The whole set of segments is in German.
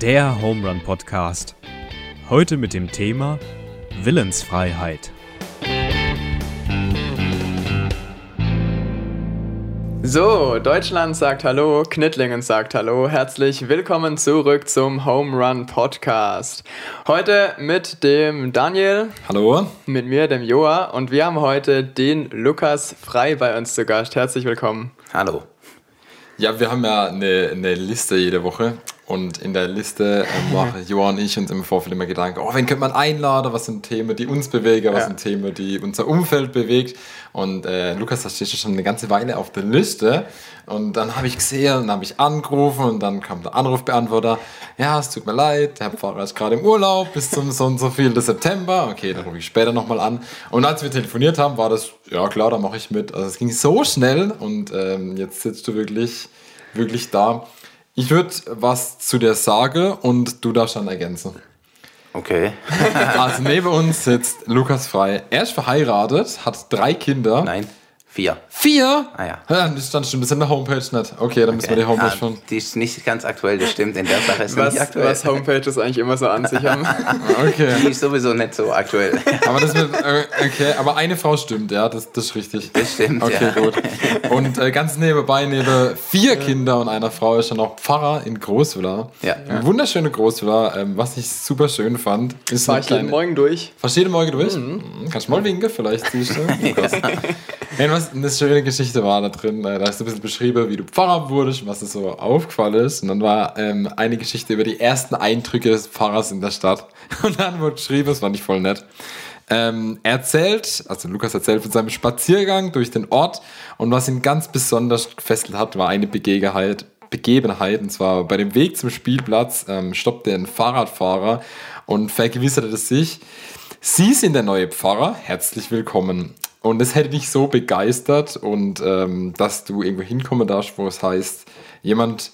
der Home Run Podcast. Heute mit dem Thema Willensfreiheit. So, Deutschland sagt Hallo, Knittlingen sagt Hallo. Herzlich willkommen zurück zum Home Run Podcast. Heute mit dem Daniel. Hallo. Mit mir, dem Joa. Und wir haben heute den Lukas Frei bei uns zu Gast. Herzlich willkommen. Hallo. Ja, wir haben ja eine, eine Liste jede Woche und in der Liste äh, machen Johann und ich uns im Vorfeld immer Gedanken, oh, wen könnte man einladen, was sind Themen, die uns bewegen, was ja. sind Themen, die unser Umfeld bewegt. Und äh, Lukas, da steht schon eine ganze Weile auf der Liste. Und dann habe ich gesehen und dann habe ich angerufen und dann kam der Anrufbeantworter, ja, es tut mir leid, der Herr Pfarrer ist gerade im Urlaub bis zum so und so viel September. Okay, dann rufe ich später nochmal an. Und als wir telefoniert haben, war das, ja klar, da mache ich mit. Also es ging so schnell und ähm, jetzt sitzt du wirklich, wirklich da. Ich würde was zu dir sagen und du darfst dann ergänzen. Okay. also neben uns sitzt Lukas Frei. Er ist verheiratet, hat drei Kinder. Nein. Vier. Vier? Ah ja. ja das stand schon ein bisschen in der Homepage nicht. Okay, dann okay. müssen wir die Homepage ah, schon. Die ist nicht ganz aktuell, das stimmt. In der Sache ist was, nicht aktuell. Was Homepages eigentlich immer so an sich haben. okay. Die ist sowieso nicht so aktuell. aber das mit, äh, okay, aber eine Frau stimmt, ja, das, das ist richtig. Das stimmt. Okay, ja. gut. Und äh, ganz nebenbei, neben vier Kinder und einer Frau ist er noch Pfarrer in Großwiller. Ja. Eine wunderschöne Großwiller, ähm, was ich super schön fand. Ist Fahr ich jeden Morgen durch. Fahrst jeden Morgen durch? Mhm. Kannst du mal winken, vielleicht siehst du. ja. Was eine schöne Geschichte war da drin. Äh, da hast du ein bisschen beschrieben, wie du Pfarrer wurdest und was dir so aufgefallen ist. Und dann war ähm, eine Geschichte über die ersten Eindrücke des Pfarrers in der Stadt. Und dann wurde geschrieben, das fand ich voll nett. Ähm, er erzählt, also Lukas erzählt von seinem Spaziergang durch den Ort und was ihn ganz besonders gefesselt hat, war eine Begebenheit, Begebenheit und zwar bei dem Weg zum Spielplatz ähm, stoppte ein Fahrradfahrer und vergewisserte sich, Sie sind der neue Pfarrer, herzlich willkommen. Und es hätte dich so begeistert und ähm, dass du irgendwo hinkommen darfst, wo es heißt, jemand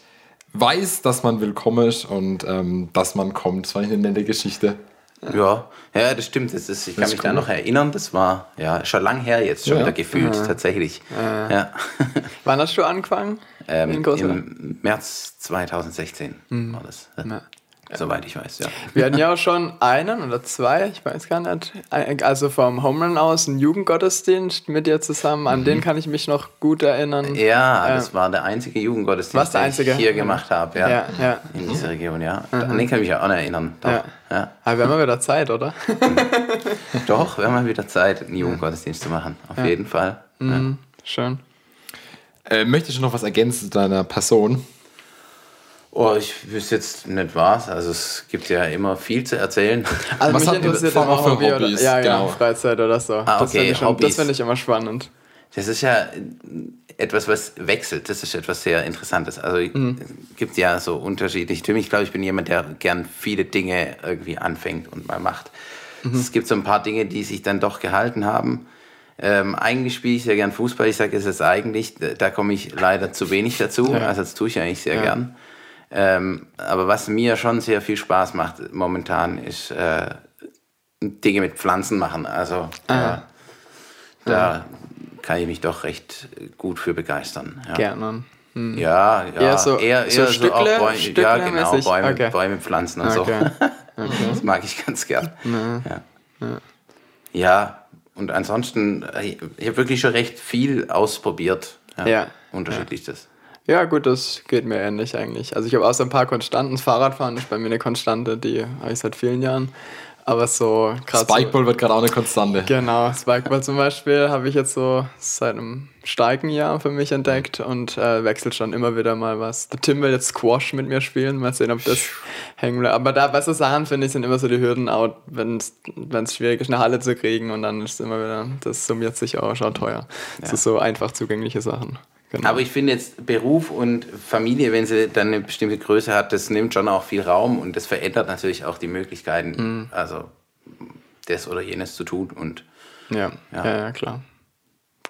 weiß, dass man willkommen ist und ähm, dass man kommt. Das war eine nette Geschichte. Ja, ja, das stimmt. Das ist, ich das kann mich cool. da noch erinnern. Das war ja schon lang her jetzt, schon ja. wieder gefühlt, ja. tatsächlich. Ja. ja. Wann hast du angefangen? Ähm, Im März 2016 mhm. war das. Ja. Soweit ich weiß, ja. Wir hatten ja auch schon einen oder zwei, ich weiß gar nicht, also vom Homerun aus einen Jugendgottesdienst mit dir zusammen, an mhm. den kann ich mich noch gut erinnern. Ja, das war der einzige Jugendgottesdienst, den einzige? ich hier gemacht habe, ja, ja, ja. in dieser Region, ja. Mhm. An den kann ich mich auch noch erinnern. Doch. Ja. Ja. Aber wir haben ja wieder Zeit, oder? Doch, wir haben mal wieder Zeit, einen Jugendgottesdienst zu machen, auf jeden Fall. Mhm. Schön. Äh, möchtest du noch was ergänzen zu deiner Person? Oh, ich wüsste jetzt nicht was. Also es gibt ja immer viel zu erzählen. Also was mich interessiert immer Hobby oder, ja, genau. Freizeit oder so. Ah, okay, das finde ich, find ich immer spannend. Das ist ja etwas, was wechselt. Das ist etwas sehr Interessantes. Also mhm. es gibt ja so unterschiedliche Typen. Ich glaube, ich bin jemand, der gern viele Dinge irgendwie anfängt und mal macht. Mhm. Es gibt so ein paar Dinge, die sich dann doch gehalten haben. Ähm, eigentlich spiele ich sehr gern Fußball. Ich sage es ist eigentlich, da komme ich leider zu wenig dazu. Ja. Also das tue ich eigentlich sehr ja. gern. Ähm, aber was mir schon sehr viel Spaß macht momentan, ist äh, Dinge mit Pflanzen machen. Also ah. äh, da kann ich mich doch recht gut für begeistern. Ja. Gerne. Hm. Ja, ja, eher so, eher, eher so, so auch Bäume, ja, genau, Bäume, okay. Bäume pflanzen und okay. so. Okay. Das mag ich ganz gern. Ja. Ja. ja, und ansonsten, ich habe wirklich schon recht viel ausprobiert. Ja. ja. Unterschiedliches. Ja, gut, das geht mir ähnlich eigentlich. Also ich habe auch so ein paar Konstanten. Fahrradfahren ist bei mir eine Konstante, die habe ich seit vielen Jahren. Aber so Spikeball so, wird gerade auch eine Konstante. Genau, Spikeball zum Beispiel habe ich jetzt so seit einem starken Jahr für mich entdeckt und äh, wechselt schon immer wieder mal was. Der Tim will jetzt Squash mit mir spielen, mal sehen, ob das hängen bleibt. Aber da bei so Sachen, finde ich, sind immer so die Hürden out, wenn es schwierig ist, eine Halle zu kriegen und dann ist es immer wieder, das summiert sich auch schon teuer. Ja. Das ist so einfach zugängliche Sachen. Genau. Aber ich finde jetzt Beruf und Familie, wenn sie dann eine bestimmte Größe hat, das nimmt schon auch viel Raum und das verändert natürlich auch die Möglichkeiten, mhm. also das oder jenes zu tun. Und, ja. Ja. ja, ja, klar.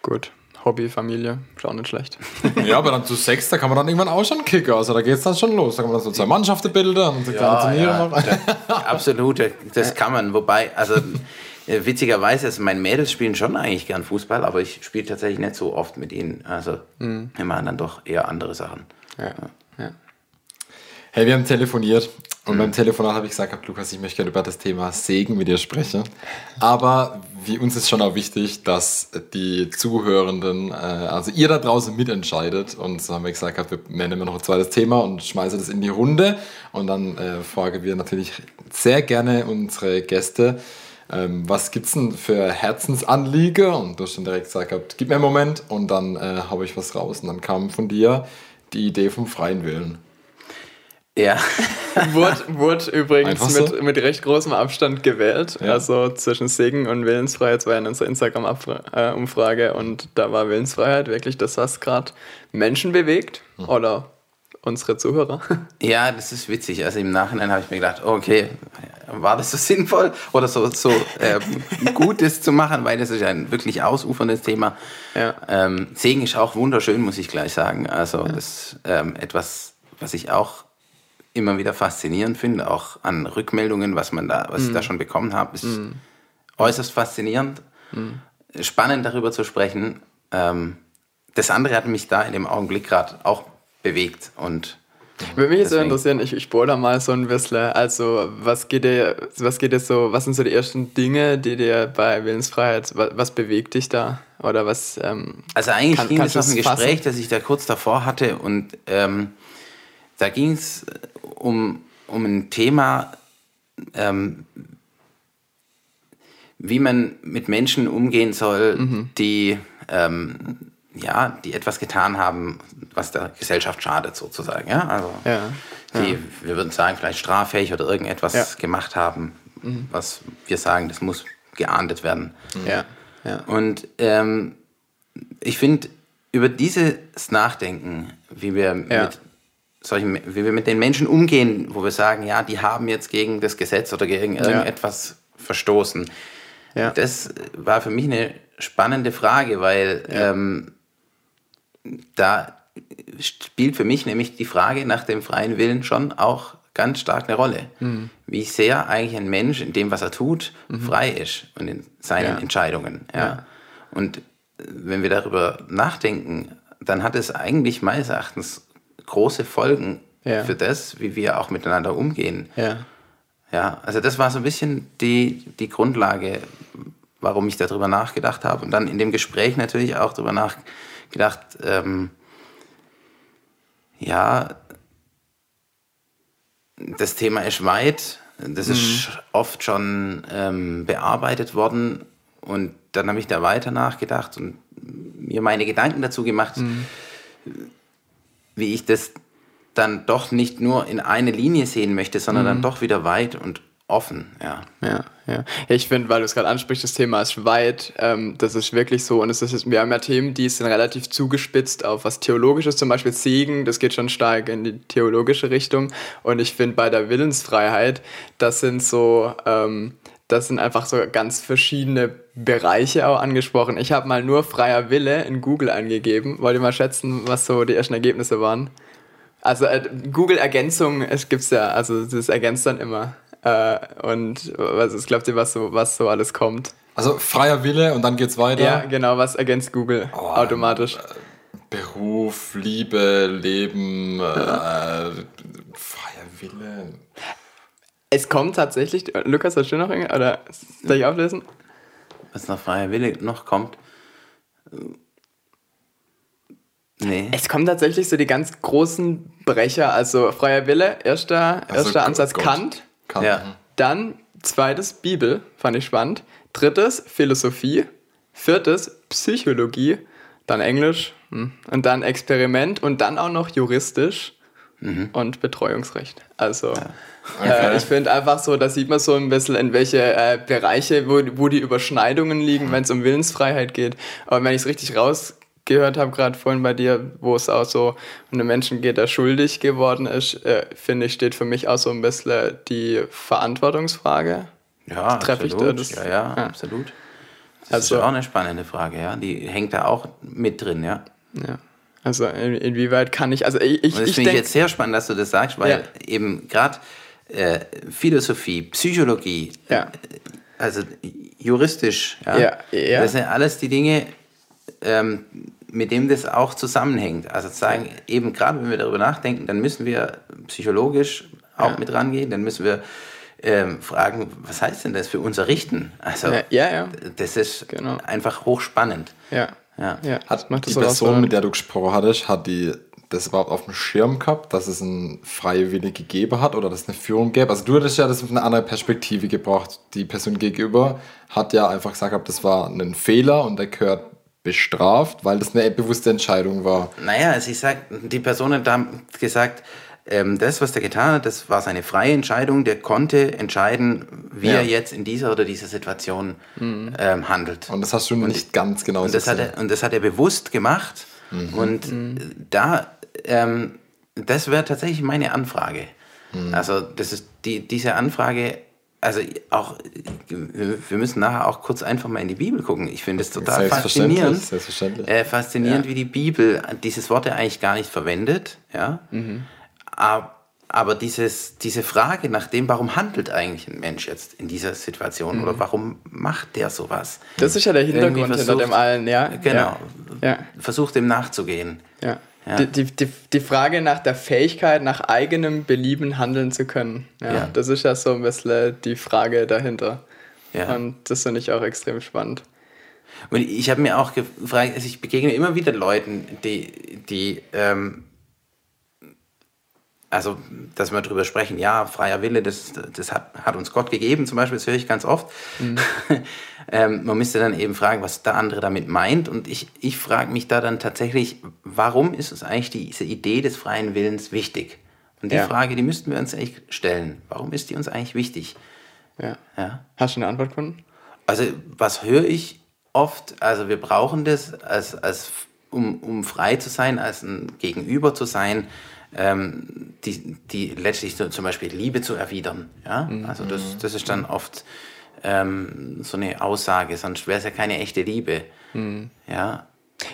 Gut. Hobby, Familie, auch nicht schlecht. ja, aber dann zu sechs, da kann man dann irgendwann auch schon kicken. Also da geht es dann schon los. Da kann man dann so zwei Mannschaften bilden und so kleine Turniere ja, machen. absolut, das kann man. Wobei, also äh, witzigerweise, also meine Mädels spielen schon eigentlich gern Fußball, aber ich spiele tatsächlich nicht so oft mit ihnen. Also mhm. wir machen dann doch eher andere Sachen. Ja. ja. Hey, wir haben telefoniert Und beim Telefonat habe ich gesagt, Lukas, ich möchte gerne über das Thema Segen mit dir sprechen. Aber wie uns ist schon auch wichtig, dass die Zuhörenden, äh, also ihr da draußen mitentscheidet. Und so haben wir gesagt, wir nennen noch ein zweites Thema und schmeißen das in die Runde. Und dann äh, fragen wir natürlich sehr gerne unsere Gäste, ähm, was gibt es denn für Herzensanliege? Und du hast dann direkt gesagt, gib mir einen Moment und dann äh, habe ich was raus. Und dann kam von dir die Idee vom freien Willen. Ja. wurde, wurde übrigens so? mit, mit recht großem Abstand gewählt. Ja. Also zwischen Segen und Willensfreiheit war in unserer Instagram-Umfrage und da war Willensfreiheit wirklich das, was gerade Menschen bewegt oder unsere Zuhörer. Ja, das ist witzig. Also im Nachhinein habe ich mir gedacht, okay, war das so sinnvoll oder so, so ähm, gut, das zu machen, weil das ist ja ein wirklich ausuferndes Thema. Ja. Ähm, Segen ist auch wunderschön, muss ich gleich sagen. Also das ist ähm, etwas, was ich auch immer wieder faszinierend finde, auch an Rückmeldungen, was man da, was ich da schon bekommen habe, ist äußerst faszinierend. Spannend darüber zu sprechen. Ähm, das andere hat mich da in dem Augenblick gerade auch bewegt und Würde mich so interessieren, ich, ich bohre da mal so ein bisschen. Also, was geht dir, was geht dir so, was sind so die ersten Dinge, die dir bei Willensfreiheit, was, was bewegt dich da? Oder was, ähm, Also eigentlich Kann- ging es auf ein es fassen? Gespräch, das ich da kurz davor hatte und ähm, da ging es um, um ein Thema, ähm, wie man mit Menschen umgehen soll, Mhm. die, ähm, ja, die etwas getan haben, was der Gesellschaft schadet sozusagen. Ja? Also, ja. die, wir würden sagen, vielleicht straffähig oder irgendetwas Ja. Mhm. gemacht haben, was wir sagen, das muss geahndet werden. Ja, ja. Und ähm, ich finde, über dieses Nachdenken, wie wir, Ja. mit solchen, wie wir mit den Menschen umgehen, wo wir sagen, ja, die haben jetzt gegen das Gesetz oder gegen irgendetwas verstoßen, Ja. das war für mich eine spannende Frage, weil ähm, da spielt für mich nämlich die Frage nach dem freien Willen schon auch ganz stark eine Rolle. Mhm. Wie sehr eigentlich ein Mensch in dem, was er tut, frei ist und in seinen Ja. Entscheidungen. Ja. Ja. Und wenn wir darüber nachdenken, dann hat es eigentlich meines Erachtens große Folgen Ja. für das, wie wir auch miteinander umgehen. Ja. Ja, also das war so ein bisschen die, die Grundlage, warum ich darüber nachgedacht habe. Und dann in dem Gespräch natürlich auch darüber nachgedacht, ähm, ja, das Thema ist weit, das ist oft schon ähm, bearbeitet worden. Und dann habe ich da weiter nachgedacht und mir meine Gedanken dazu gemacht, wie ich das dann doch nicht nur in eine Linie sehen möchte, sondern dann doch wieder weit und offen. Ja. Ja, ja. Ich finde, weil du es gerade ansprichst, das Thema ist weit. Ähm, das ist wirklich so. Und es ist, wir haben ja Themen, die sind relativ zugespitzt auf was Theologisches, zum Beispiel Segen, das geht schon stark in die theologische Richtung. Und ich finde, bei der Willensfreiheit, das sind so, ähm, das sind einfach so ganz verschiedene Bereiche auch angesprochen. Ich habe mal nur freier Wille in Google eingegeben. Wollt ihr mal schätzen, was so die ersten Ergebnisse waren? Also äh, Google-Ergänzung, es gibt's ja, also das ergänzt dann immer. Äh, und was ist, glaubt ihr, was so, was so alles kommt? Also freier Wille und dann geht's weiter. Ja, genau, was ergänzt Google Oh, automatisch? Beruf, Liebe, Leben, äh, freier Wille. Es kommt tatsächlich, Lukas, hast du noch irgendwas? Oder soll ich auflösen? Was nach freier Wille noch kommt. Nee. Es kommen tatsächlich so die ganz großen Brecher, also freier Wille, erster, Also erster Ansatz Gott. Kant, Kann. Ja. dann zweites Bibel, fand ich spannend, drittes Philosophie, viertes Psychologie, dann Englisch hm, und dann Experiment und dann auch noch juristisch und Betreuungsrecht. Also äh, ich finde einfach so, da sieht man so ein bisschen, in welche äh, Bereiche, wo, wo die Überschneidungen liegen, wenn es um Willensfreiheit geht. Aber wenn ich es richtig rausgehört habe, gerade vorhin bei dir, wo es auch so um einen Menschen geht, der schuldig geworden ist, äh, finde ich, steht für mich auch so ein bisschen die Verantwortungsfrage. Ja, Treffe ich absolut. da das- ja, ja, ja. absolut. Das Also- ist auch eine spannende Frage, ja. Die hängt da auch mit drin, ja. Ja. Also in, inwieweit kann ich, also ich, ich, das finde ich jetzt sehr spannend, dass du das sagst, weil Ja. eben gerade äh, Philosophie, Psychologie, Ja. also juristisch, ja, das sind alles die Dinge, ähm, mit dem das auch zusammenhängt. Also sagen, eben gerade wenn wir darüber nachdenken, dann müssen wir psychologisch auch mit rangehen. Dann müssen wir ähm, fragen, was heißt denn das für unser Richten? Also, Ja, ja, ja. das ist Genau. einfach hochspannend. Ja. Ja. ja. Hat macht die so Person, mit der du gesprochen hattest, hat die das überhaupt auf dem Schirm gehabt, dass es einen Freiwillig gegeben hat oder dass es eine Führung gäbe? Also du hattest ja das auf eine andere Perspektive gebracht. Die Person gegenüber hat ja einfach gesagt, das war ein Fehler und der gehört bestraft, weil das eine bewusste Entscheidung war. Naja, sie sagt, die Person hat da gesagt, ähm, das, was der getan hat, das war seine freie Entscheidung. Der konnte entscheiden, wie Ja. er jetzt in dieser oder dieser Situation ähm, handelt. Und das hast du nicht ganz genau Und das, hat gesehen. er, und das hat er bewusst gemacht. Und äh, da, ähm, das wäre tatsächlich meine Anfrage. Also, das ist die, diese Anfrage, also auch, wir müssen nachher auch kurz einfach mal in die Bibel gucken. Ich finde es total Selbstverständlich, faszinierend. selbstverständlich. Äh, faszinierend, wie die Bibel dieses Wort ja eigentlich gar nicht verwendet. Ja? Aber, aber dieses, diese Frage nach dem, warum handelt eigentlich ein Mensch jetzt in dieser Situation oder warum macht der sowas? Das ist ja der Hintergrund Irgendwie hinter dem versucht- allen, ja. Genau. Ja. Versucht dem nachzugehen. Ja. Ja. Die, die, die, die Frage nach der Fähigkeit, nach eigenem Belieben handeln zu können. Ja, Ja. Das ist ja so ein bisschen die Frage dahinter. Ja. Und das finde ich auch extrem spannend. Und ich habe mir auch gefragt, also ich begegne immer wieder Leuten, die, die ähm, also, dass wir darüber sprechen, ja, freier Wille, das, das hat, hat uns Gott gegeben, zum Beispiel, das höre ich ganz oft. ähm, man müsste dann eben fragen, was der andere damit meint. Und ich, ich frage mich da dann tatsächlich, warum ist uns eigentlich diese Idee des freien Willens wichtig? Und die Ja. Frage, die müssten wir uns eigentlich stellen. Warum ist die uns eigentlich wichtig? Ja. Ja. Hast du eine Antwort gefunden? Also, was höre ich oft? Also, wir brauchen das, als, als, um, um frei zu sein, als ein Gegenüber zu sein, ähm, die, die letztlich so, zum Beispiel Liebe zu erwidern. Ja? Also, das, das ist dann oft ähm, so eine Aussage, sonst wäre es ja keine echte Liebe. Ja.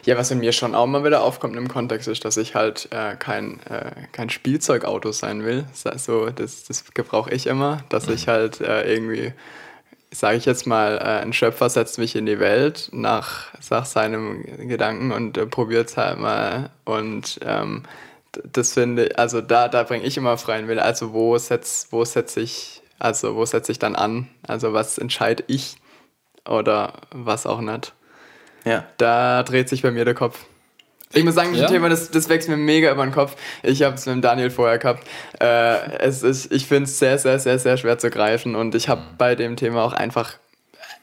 Ja, was in mir schon auch mal wieder aufkommt im Kontext ist, dass ich halt äh, kein, äh, kein Spielzeugauto sein will. Das, heißt so, das, das gebrauche ich immer, dass ich halt äh, irgendwie, sage ich jetzt mal, äh, ein Schöpfer setzt mich in die Welt nach, nach seinem Gedanken und äh, probiert es halt mal. Und ähm, das finde ich, also da, da bringe ich immer freien Wille. Also wo setz, wo setze ich, also wo setze ich dann an? Also was entscheide ich oder was auch nicht? Ja. Da dreht sich bei mir der Kopf. Ich muss sagen, Ja? Thema, das, das wächst mir mega über den Kopf. Ich habe es mit dem Daniel vorher gehabt. Äh, es ist, ich finde es sehr, sehr, sehr, sehr schwer zu greifen und ich habe bei dem Thema auch einfach,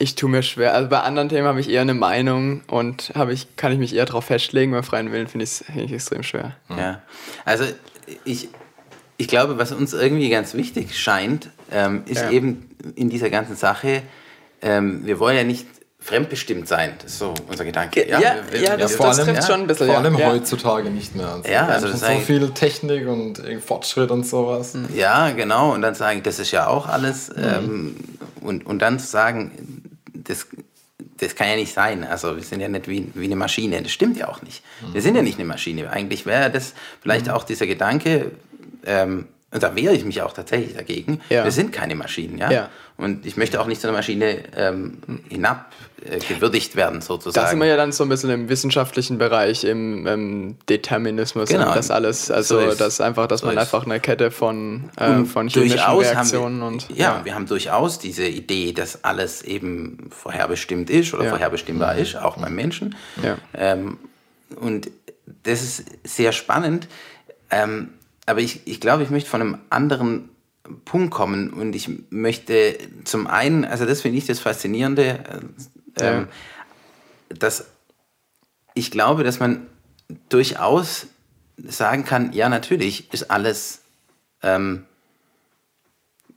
ich tue mir schwer. Also bei anderen Themen habe ich eher eine Meinung und habe ich, kann ich mich eher darauf festlegen. Bei freien Willen finde ich es find ich extrem schwer. Ja, also ich, ich glaube, was uns irgendwie ganz wichtig scheint, ähm, ist Ja. eben in dieser ganzen Sache, ähm, wir wollen ja nicht fremdbestimmt sein. Das ist so unser Gedanke. Ja, ja, das- vor allem- trifft schon ein bisschen. Vor ja. allem ja. heutzutage nicht mehr. Also Ja, wir also das so viel Technik und Fortschritt und sowas. Ja, genau. Und dann sagen, das ist ja auch alles. Ähm, und, und dann zu sagen, das, das kann ja nicht sein. Also wir sind ja nicht wie, wie eine Maschine. Das stimmt ja auch nicht. Wir sind ja nicht eine Maschine. Eigentlich wäre das vielleicht auch dieser Gedanke, ähm, und da wehre ich mich auch tatsächlich dagegen, Ja. wir sind keine Maschinen. Ja? Ja. Und ich möchte auch nicht zu einer Maschine ähm, hinab äh, werden, sozusagen. Da sind wir ja dann so ein bisschen im wissenschaftlichen Bereich, im, im Determinismus Genau. und das alles. Also So das einfach, dass so man ist- einfach eine Kette von, äh, von chemischen Reaktionen wir, und ja, wir haben durchaus diese Idee, dass alles eben vorherbestimmt ist oder Ja. vorherbestimmbar ist, auch beim Menschen. Ja. Ähm, und das ist sehr spannend. Ähm, aber ich, ich glaube, ich möchte von einem anderen Punkt kommen und ich möchte zum einen, also das finde ich das Faszinierende, äh, ähm, dass ich glaube, dass man durchaus sagen kann, ja, natürlich ist alles ähm,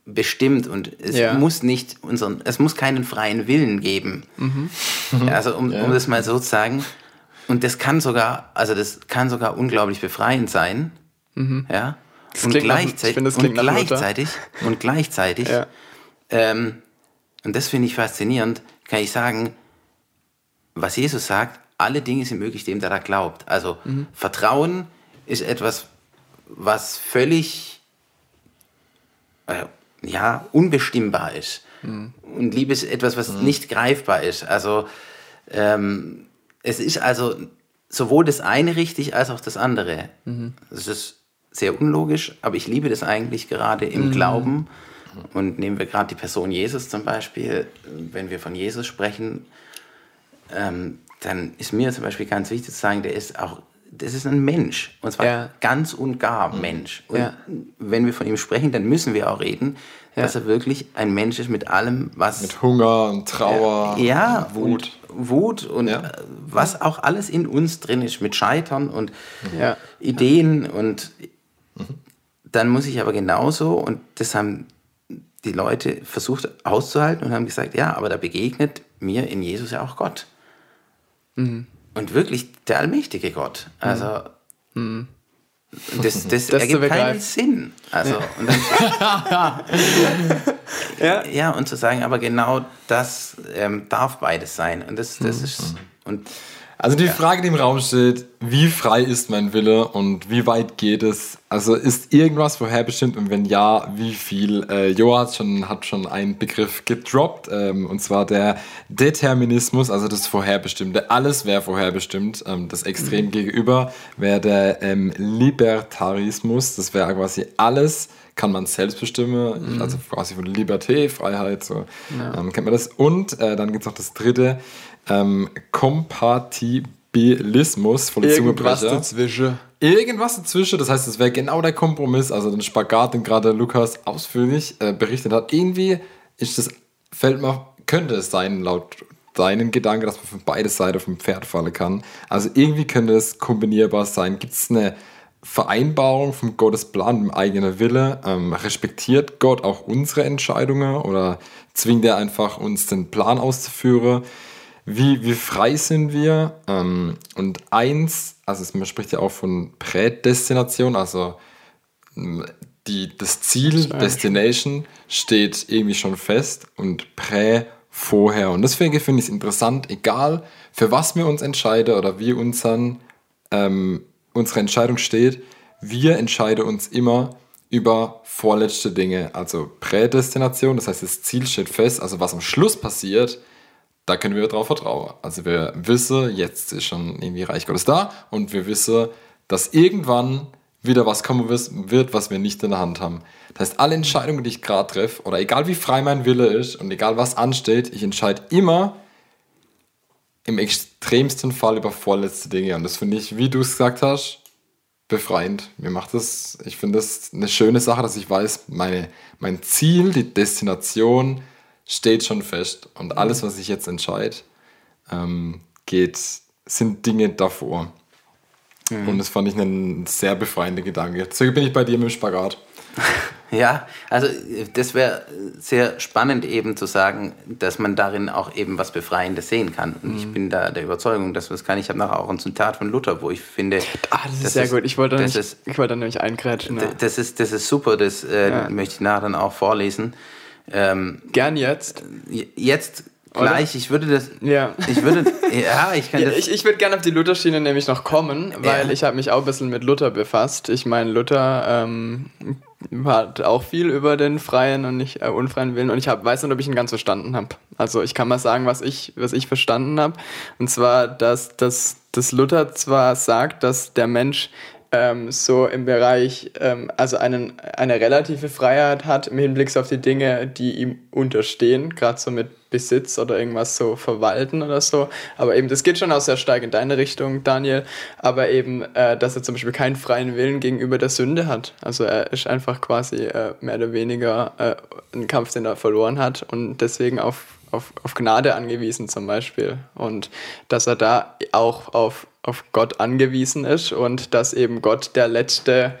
bestimmt und es Ja. muss nicht unseren, es muss keinen freien Willen geben. Ja, Also um, um das mal so zu sagen. Und das kann sogar, also das kann sogar unglaublich befreiend sein. Ja. Und nach- gleichzeitig, das und klingt nach Luther. gleichzeitig, und gleichzeitig, Ja. ähm, und das finde ich faszinierend, kann ich sagen, was Jesus sagt, alle Dinge sind möglich dem, der da glaubt. Also Vertrauen ist etwas, was völlig äh, ja, unbestimmbar ist. Und Liebe ist etwas, was nicht greifbar ist. Also ähm, es ist also sowohl das eine richtig als auch das andere. Es ist sehr unlogisch, aber ich liebe das eigentlich gerade im Glauben. Und nehmen wir gerade die Person Jesus zum Beispiel, wenn wir von Jesus sprechen, ähm, dann ist mir zum Beispiel ganz wichtig zu sagen, der ist auch, das ist ein Mensch. Und zwar Ja. ganz und gar Mensch. Und Ja. wenn wir von ihm sprechen, dann müssen wir auch reden, dass er wirklich ein Mensch ist mit allem, was Mit Hunger und Trauer. ja, Wut. Und Wut und Ja. äh, was auch alles in uns drin ist, mit Scheitern und Ja. Ideen. Und dann muss ich aber genauso, und das haben die Leute versucht auszuhalten und haben gesagt, ja, aber da begegnet mir in Jesus ja auch Gott. Mhm. Und wirklich der allmächtige Gott. Also das, das, zu ergibt keinen. Sinn. Also, und dann, Ja. ja, und zu sagen, aber genau das ähm, darf beides sein. Und das, das ist. Und Also die Frage, die im Raum steht, wie frei ist mein Wille und wie weit geht es? Also ist irgendwas vorherbestimmt und wenn ja, wie viel? Äh, Joa hat schon, hat schon einen Begriff gedroppt, ähm, und zwar der Determinismus, also das Vorherbestimmte. Alles wäre vorherbestimmt. Ähm, das Extrem gegenüber wäre der ähm, Libertarismus, das wäre quasi alles kann man selbst bestimmen, also quasi von Liberté, Freiheit, so ähm, kennt man das. Und äh, dann gibt es noch das dritte, ähm, Kompatibilismus, voll Irgendwas dazwischen. Irgendwas dazwischen, das heißt, es wäre genau der Kompromiss, also den Spagat, den gerade Lukas ausführlich äh, berichtet hat. Irgendwie ist das, fällt mir, könnte es sein, laut deinen Gedanken, dass man von beide Seiten vom Pferd fallen kann. Also irgendwie könnte es kombinierbar sein. Gibt es eine Vereinbarung von Gottes Plan im eigenen Wille? Ähm, respektiert Gott auch unsere Entscheidungen oder zwingt er einfach uns den Plan auszuführen? Wie, wie frei sind wir? Ähm, und eins, also es- man spricht ja auch von Prädestination, also ähm, die, das Ziel, Destination, steht irgendwie schon fest und Prä vorher. Und deswegen finde ich es interessant, egal für was wir uns entscheiden oder wie unseren, ähm, unsere Entscheidung steht, wir entscheiden uns immer über vorletzte Dinge, also Prädestination, das heißt, das Ziel steht fest, also was am Schluss passiert, da können wir darauf vertrauen. Also wir wissen, jetzt ist schon irgendwie Reich Gottes da und wir wissen, dass irgendwann wieder was kommen wird, was wir nicht in der Hand haben. Das heißt, alle Entscheidungen, die ich gerade treffe, oder egal wie frei mein Wille ist und egal was ansteht, ich entscheide immer im extremsten Fall über vorletzte Dinge. Und das finde ich, wie du es gesagt hast, befreiend. Mir macht das, ich finde das eine schöne Sache, dass ich weiß, meine, mein Ziel, die Destination steht schon fest. Und alles, was ich jetzt entscheide, ähm, geht, sind Dinge davor. Und das fand ich einen sehr befreienden Gedanke. Deswegen bin ich bei dir mit dem Spagat. Ja, also das wäre sehr spannend eben zu sagen, dass man darin auch eben was Befreiendes sehen kann. Und ich bin da der Überzeugung, dass das kann. Ich habe nachher auch ein Zitat von Luther, wo ich finde, Ah, das ist sehr gut. Ich wollte, da das nicht, ist, ich wollte da nämlich eingrätschen. Ja. das ist das ist super. Das äh, Ja. möchte ich nachher dann auch vorlesen. Ähm, Gern jetzt. jetzt gleich. Ich würde das. Ja. Ich würde. ja, ich kann Ja, das. ich ich würde gerne auf die Luther-Schiene nämlich noch kommen, weil Ja. ich habe mich auch ein bisschen mit Luther befasst. Ich meine, Luther ähm, hat auch viel über den freien und nicht äh, unfreien Willen und ich hab, weiß nicht, ob ich ihn ganz verstanden habe. Also ich kann mal sagen, was ich, was ich verstanden habe. Und zwar, dass, dass, dass Luther zwar sagt, dass der Mensch ähm, so im Bereich, ähm, also einen, eine relative Freiheit hat im Hinblick auf die Dinge, die ihm unterstehen, gerade so mit Besitz oder irgendwas so verwalten oder so. Aber eben, das geht schon auch sehr stark in deine Richtung, Daniel. Aber eben, äh, dass er zum Beispiel keinen freien Willen gegenüber der Sünde hat. Also er ist einfach quasi äh, mehr oder weniger äh, ein Kampf, den er verloren hat und deswegen auf, auf, auf Gnade angewiesen zum Beispiel. Und dass er da auch auf, auf Gott angewiesen ist und dass eben Gott der letzte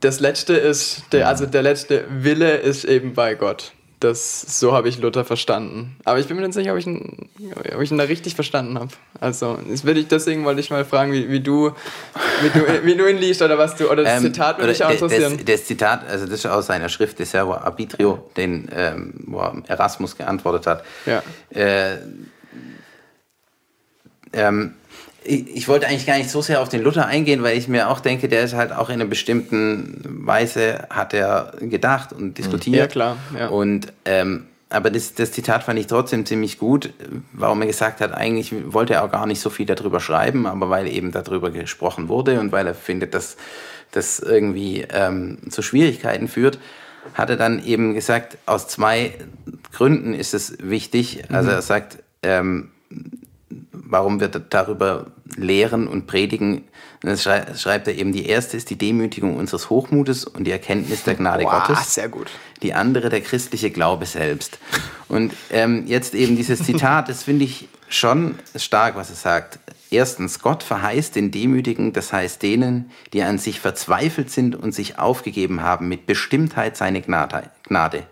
das letzte ist, der, also der letzte Wille ist eben bei Gott. Das, so habe ich Luther verstanden. Aber ich bin mir nicht sicher, ob ich ihn, ob ich ihn da richtig verstanden habe. Also, das will ich, deswegen wollte ich mal fragen, wie, wie, du, wie, du, wie du ihn liest oder was du, oder das Ähm, Zitat würde mich auch interessieren. Das, das Zitat, also das ist aus seiner Schrift De Servo Arbitrio, den, ähm, wo er Erasmus geantwortet hat. Ja. Äh, ähm, ich, ich wollte eigentlich gar nicht so sehr auf den Luther eingehen, weil ich mir auch denke, der ist halt auch in einer bestimmten Weise hat er gedacht und diskutiert. Ja, klar, ja. Und ähm, aber das, das Zitat fand ich trotzdem ziemlich gut, warum er gesagt hat, eigentlich wollte er auch gar nicht so viel darüber schreiben, aber weil eben darüber gesprochen wurde und weil er findet, dass das irgendwie ähm, zu Schwierigkeiten führt, hat er dann eben gesagt, aus zwei Gründen ist es wichtig. Also er sagt, ähm, warum wir darüber lehren und predigen, das schreibt er eben, die erste ist die Demütigung unseres Hochmutes und die Erkenntnis der Gnade Boah, Gottes. sehr gut. Die andere der christliche Glaube selbst. Und ähm, jetzt eben dieses Zitat, das finde ich schon stark, was er sagt. Erstens, Gott verheißt den Demütigen, das heißt denen, die an sich verzweifelt sind und sich aufgegeben haben, mit Bestimmtheit seine Gnade.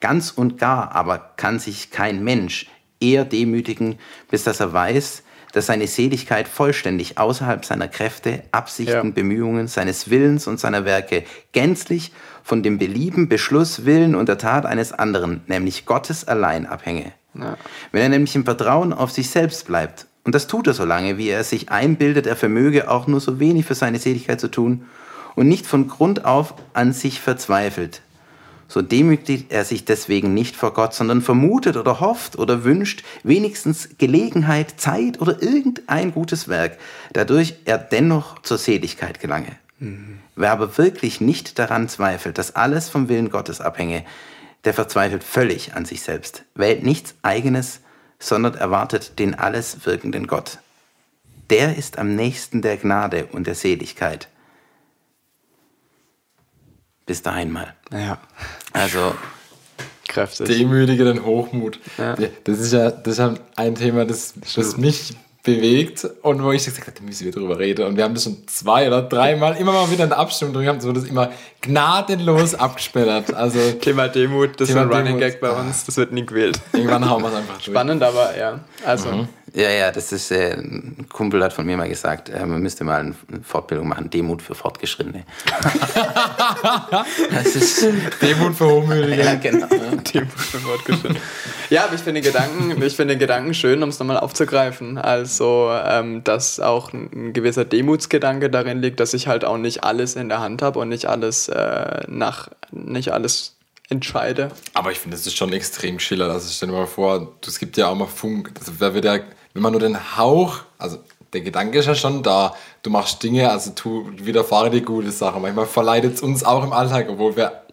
Ganz und gar aber kann sich kein Mensch eher demütigen, bis dass er weiß, dass seine Seligkeit vollständig außerhalb seiner Kräfte, Absichten, Ja. Bemühungen, seines Willens und seiner Werke gänzlich von dem Belieben, Beschluss, Willen und der Tat eines anderen, nämlich Gottes allein abhänge. Ja. Wenn er nämlich im Vertrauen auf sich selbst bleibt, und das tut er so lange, wie er sich einbildet, er vermöge auch nur so wenig für seine Seligkeit zu tun und nicht von Grund auf an sich verzweifelt, so demütigt er sich deswegen nicht vor Gott, sondern vermutet oder hofft oder wünscht wenigstens Gelegenheit, Zeit oder irgendein gutes Werk, dadurch er dennoch zur Seligkeit gelange. Wer aber wirklich nicht daran zweifelt, dass alles vom Willen Gottes abhänge, der verzweifelt völlig an sich selbst, wählt nichts eigenes, sondern erwartet den alles wirkenden Gott. Der ist am nächsten der Gnade und der Seligkeit. Bis dahin mal. Ja, Also, kräftig. Demütige den Hochmut. Ja. Das ist ja, das ist ja ein Thema, das, das mich bewegt und wo ich gesagt habe, da müssen wir drüber reden. Und wir haben das schon zwei oder dreimal immer mal wieder in der Abstimmung drin gehabt, so das immer gnadenlos abgesperrt. Also Thema Demut, das Thema ist ein Running. Gag bei uns, das wird nie gewählt. irgendwann hauen wir es einfach durch. Spannend, aber ja. Also, ja, ja, das ist, äh, ein Kumpel hat von mir mal gesagt, äh, man müsste mal eine Fortbildung machen, Demut für Fortgeschrittene. das ist, Demut für Hochmütige. ja, genau. Demut für Fortgeschritten. Ja, aber ich finde den Gedanken, ich finde den Gedanken schön, um es nochmal aufzugreifen. Also, ähm, dass auch ein, ein gewisser Demutsgedanke darin liegt, dass ich halt auch nicht alles in der Hand habe und nicht alles äh, nach, nicht alles entscheide. Aber ich finde, das ist schon extrem schiller. Also stell dir mal vor, es gibt ja auch mal Funk. Also wer wird ja, wenn man nur den Hauch, also der Gedanke ist ja schon da, du machst Dinge, also tu widerfahre dir gute Sachen. Manchmal verleidet es uns auch im Alltag, obwohl wir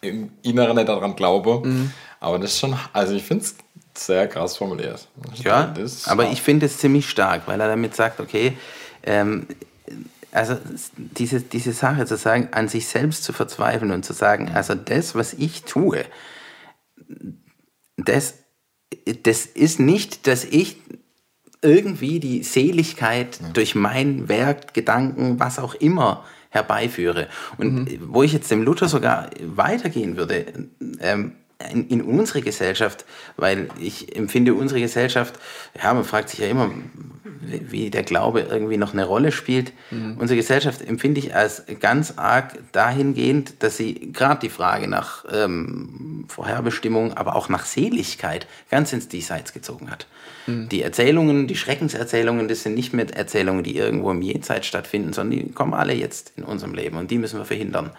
im Inneren nicht daran glauben. Aber das ist schon, also ich finde es sehr krass formuliert. Ja, Das- aber ich finde es ziemlich stark, weil er damit sagt, okay, ähm, also diese, diese Sache zu sagen, an sich selbst zu verzweifeln und zu sagen, also das, was ich tue, das, das ist nicht, dass ich irgendwie die Seligkeit durch mein Werk, Gedanken, was auch immer herbeiführe. Und wo ich jetzt dem Luther sogar weitergehen würde, ähm, in, in unsere Gesellschaft, weil ich empfinde unsere Gesellschaft, ja, man fragt sich ja immer, wie der Glaube irgendwie noch eine Rolle spielt. Unsere Gesellschaft empfinde ich als ganz arg dahingehend, dass sie gerade die Frage nach ähm, Vorherbestimmung, aber auch nach Seligkeit ganz ins Diesseits gezogen hat. Die Erzählungen, die Schreckenserzählungen, das sind nicht mehr Erzählungen, die irgendwo im Jenseits stattfinden, sondern die kommen alle jetzt in unserem Leben und die müssen wir verhindern.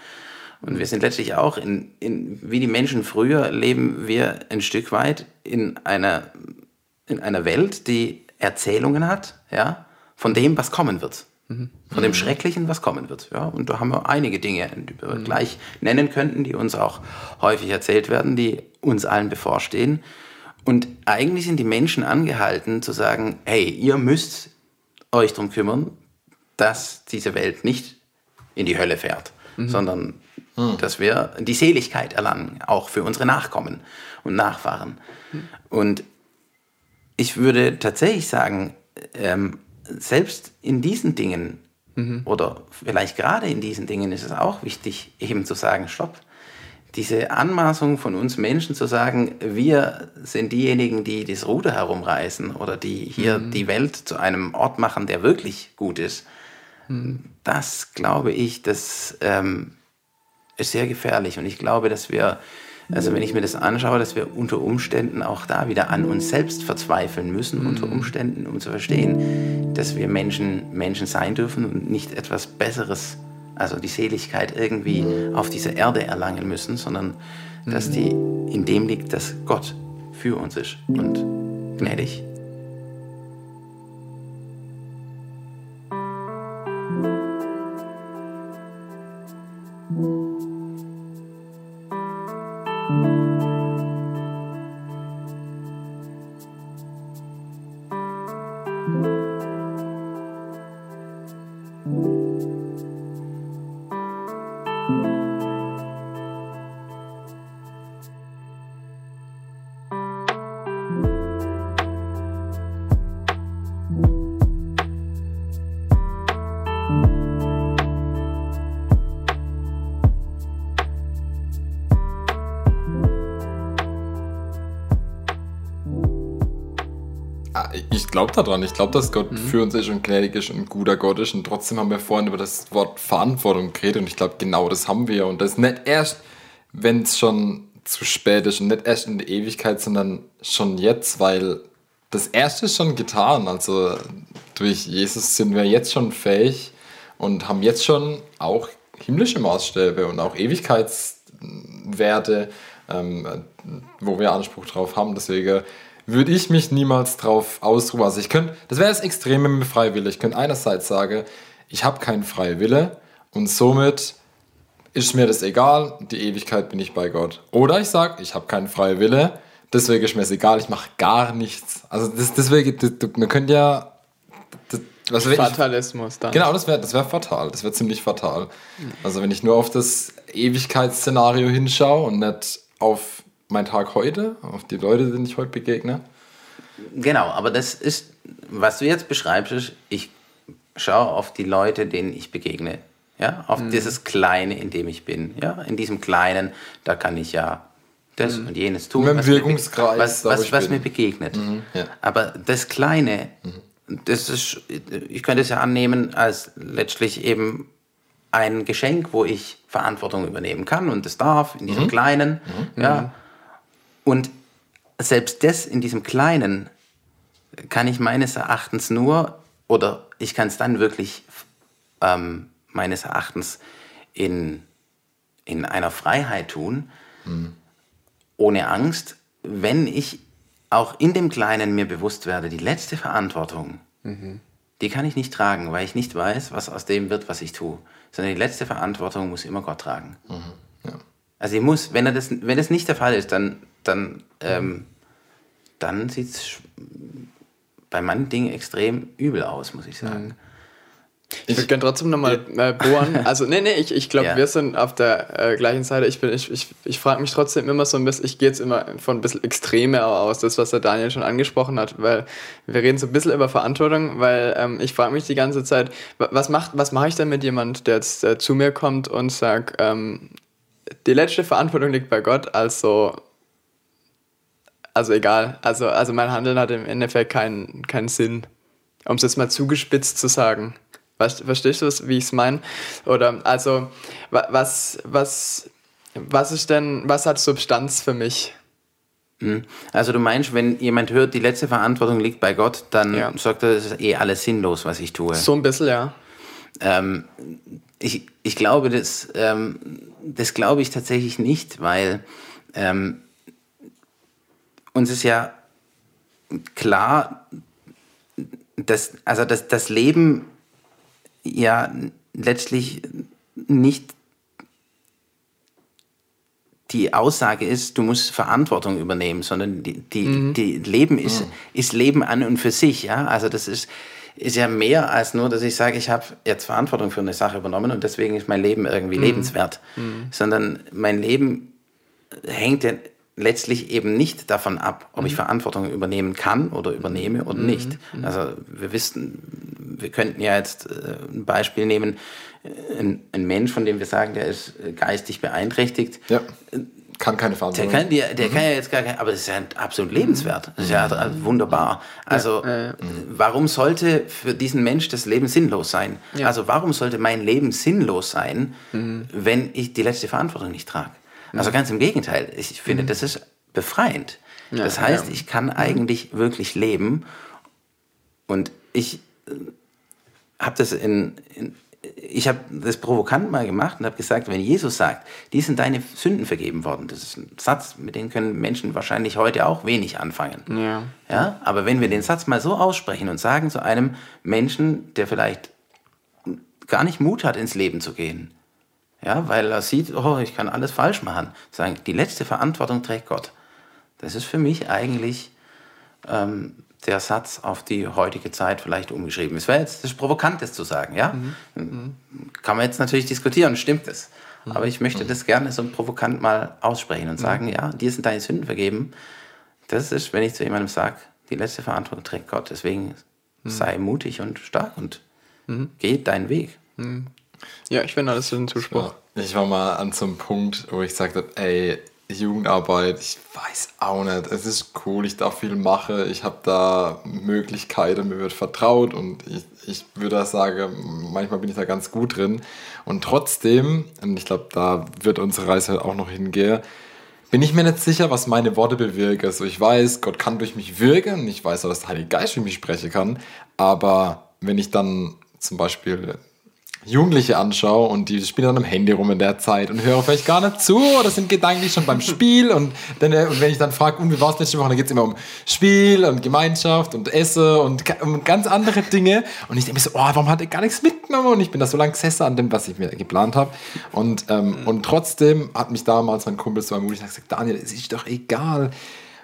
Und wir sind letztlich auch, in, in, wie die Menschen früher, leben wir ein Stück weit in einer, in einer Welt, die Erzählungen hat, ja, von dem, was kommen wird. Von dem Schrecklichen, was kommen wird. Ja, und da haben wir einige Dinge, die wir gleich nennen könnten, die uns auch häufig erzählt werden, die uns allen bevorstehen. Und eigentlich sind die Menschen angehalten zu sagen, hey, ihr müsst euch darum kümmern, dass diese Welt nicht in die Hölle fährt, sondern dass wir die Seligkeit erlangen, auch für unsere Nachkommen und Nachfahren. Und ich würde tatsächlich sagen, ähm, selbst in diesen Dingen oder vielleicht gerade in diesen Dingen ist es auch wichtig, eben zu sagen, stopp. Diese Anmaßung von uns Menschen zu sagen, wir sind diejenigen, die das Ruder herumreißen oder die hier die Welt zu einem Ort machen, der wirklich gut ist, das glaube ich, das ähm, ist sehr gefährlich. Und ich glaube, dass wir, also wenn ich mir das anschaue, dass wir unter Umständen auch da wieder an uns selbst verzweifeln müssen, unter Umständen, um zu verstehen, dass wir Menschen Menschen sein dürfen und nicht etwas Besseres, also die Seligkeit irgendwie auf dieser Erde erlangen müssen, sondern dass die in dem liegt, dass Gott für uns ist und gnädig. Ah, Ich glaube daran. Ich glaube, dass Gott für uns ist und gnädig ist und ein guter Gott ist. Und trotzdem haben wir vorhin über das Wort Verantwortung geredet. Und ich glaube, genau das haben wir. Und das nicht erst, wenn es schon zu spät ist und nicht erst in der Ewigkeit, sondern schon jetzt, weil das Erste ist schon getan. Also durch Jesus sind wir jetzt schon fähig und haben jetzt schon auch himmlische Maßstäbe und auch Ewigkeitswerte, ähm, wo wir Anspruch drauf haben. Deswegen würde ich mich niemals drauf ausruhen. Also ich könnte, das wäre das Extreme mit Freiwille. Ich könnte einerseits sagen, ich habe keinen freien Wille und somit ist mir das egal, die Ewigkeit bin ich bei Gott. Oder ich sage, ich habe keinen freien Wille, deswegen ist mir es egal, ich mache gar nichts. Also das, deswegen, das, man könnte ja... Das, was ich- Fatalismus dann. Genau, das wäre das wär fatal. Das wäre ziemlich fatal. Also wenn ich nur auf das Ewigkeitsszenario hinschaue und nicht auf meinen Tag heute, auf die Leute, denen ich heute begegne. Genau, aber das ist, was du jetzt beschreibst, ist, ich schaue auf die Leute, denen ich begegne. Ja, auf dieses Kleine, in dem ich bin. Ja, in diesem Kleinen, da kann ich ja das und jenes tun. Mit was Wirkungskreis, Was, was, was mir begegnet. ja. Aber das Kleine, das ist, ich könnte es ja annehmen als letztlich eben ein Geschenk, wo ich Verantwortung übernehmen kann und das darf in diesem Kleinen. Ja. Und selbst das in diesem Kleinen kann ich meines Erachtens nur, oder ich kann es dann wirklich ähm, meines Erachtens in, in einer Freiheit tun, ohne Angst, wenn ich auch in dem Kleinen mir bewusst werde, die letzte Verantwortung, die kann ich nicht tragen, weil ich nicht weiß, was aus dem wird, was ich tue. Sondern die letzte Verantwortung muss immer Gott tragen. Also ich muss, wenn, er das, wenn das nicht der Fall ist, dann, dann, ähm, dann sieht es bei manchen Dingen extrem übel aus, muss ich sagen. Ich würde gerne trotzdem nochmal äh, bohren. Also, nee, nee, ich, ich glaube, Ja. wir sind auf der äh, gleichen Seite. Ich, bin- ich, ich, ich frage mich trotzdem immer so ein bisschen, ich gehe jetzt immer von ein bisschen Extreme auch aus, das, was der Daniel schon angesprochen hat, weil wir reden so ein bisschen über Verantwortung, weil ähm, ich frage mich die ganze Zeit, wa- was, macht, was mache ich denn mit jemand, der jetzt äh, zu mir kommt und sagt, ähm, die letzte Verantwortung liegt bei Gott, also also egal, also, also mein Handeln hat im Endeffekt keinen, keinen Sinn. Um es jetzt mal zugespitzt zu sagen. Weißt, verstehst du, wie ich es meine? Oder also, wa- was, was, was ist denn, was hat Substanz für mich? Also du meinst, wenn jemand hört, die letzte Verantwortung liegt bei Gott, dann Ja. sagt er, das ist eh alles sinnlos, was ich tue. So ein bisschen, ja. Ähm, ich, ich glaube, das, ähm, das glaube ich tatsächlich nicht, weil ähm, uns ist ja klar, dass, also dass das Leben ja letztlich nicht die Aussage ist, du musst Verantwortung übernehmen, sondern die, die, die Leben ist, ist Leben an und für sich. Ja? Also das ist, ist ja mehr als nur, dass ich sage, ich habe jetzt Verantwortung für eine Sache übernommen und deswegen ist mein Leben irgendwie lebenswert. Sondern mein Leben hängt ja letztlich eben nicht davon ab, ob ich Verantwortung übernehmen kann oder übernehme oder nicht. Also wir wissen, wir könnten ja jetzt äh, ein Beispiel nehmen, äh, ein, ein Mensch, von dem wir sagen, der ist äh, geistig beeinträchtigt, Ja. Kann keine der Verantwortung. kann, der, der kann ja jetzt gar kein, aber das ist ja absolut lebenswert. Das ist ja wunderbar. Also, warum sollte für diesen Mensch das Leben sinnlos sein? Ja. Also, warum sollte mein Leben sinnlos sein, wenn ich die letzte Verantwortung nicht trage? Also, ganz im Gegenteil. Ich finde, das ist befreiend. das heißt, ja. ich kann eigentlich wirklich leben und ich habe das in, in ich habe das provokant mal gemacht und habe gesagt, wenn Jesus sagt, die sind deine Sünden vergeben worden, das ist ein Satz, mit dem können Menschen wahrscheinlich heute auch wenig anfangen. Ja. Ja, aber wenn wir den Satz mal so aussprechen und sagen zu einem Menschen, der vielleicht gar nicht Mut hat, ins Leben zu gehen, Ja, weil er sieht, oh, ich kann alles falsch machen. Sagen, die letzte Verantwortung trägt Gott. Das ist für mich eigentlich ähm, der Satz auf die heutige Zeit vielleicht umgeschrieben. Es wäre jetzt das Provokantes zu sagen, ja? Mhm. Kann man jetzt natürlich diskutieren, stimmt es. Mhm. Aber ich möchte das gerne so provokant mal aussprechen und sagen, mhm. ja, dir sind deine Sünden vergeben. Das ist, wenn ich zu jemandem sage, die letzte Verantwortung trägt Gott. Deswegen mhm. sei mutig und stark und mhm. geh deinen Weg. Ja, ich das ist ein Zuspruch. Ich war mal an so einem Punkt, wo ich gesagt habe, ey, Jugendarbeit, ich weiß auch nicht. Es ist cool, ich darf viel machen, ich habe da Möglichkeiten, mir wird vertraut und ich, ich würde sagen, manchmal bin ich da ganz gut drin. Und trotzdem, und ich glaube, da wird unsere Reise auch noch hingehen, bin ich mir nicht sicher, was meine Worte bewirken. Also ich weiß, Gott kann durch mich wirken ich weiß auch, dass der Heilige Geist durch mich sprechen kann. Aber wenn ich dann zum Beispiel Jugendliche anschaue und die spielen dann am Handy rum in der Zeit und hören vielleicht gar nicht zu oder sind gedanklich schon beim Spiel und, dann, äh, und wenn ich dann frage, und wie war es letzte Woche, dann geht es immer um Spiel und Gemeinschaft und Essen und um ganz andere Dinge. Und ich denke mir so, oh, warum hat er gar nichts mitgenommen? Und ich bin da so lang gesessen an dem, was ich mir geplant habe und, ähm, und trotzdem hat mich damals mein Kumpel so ermutigt und gesagt, Daniel, es ist doch egal,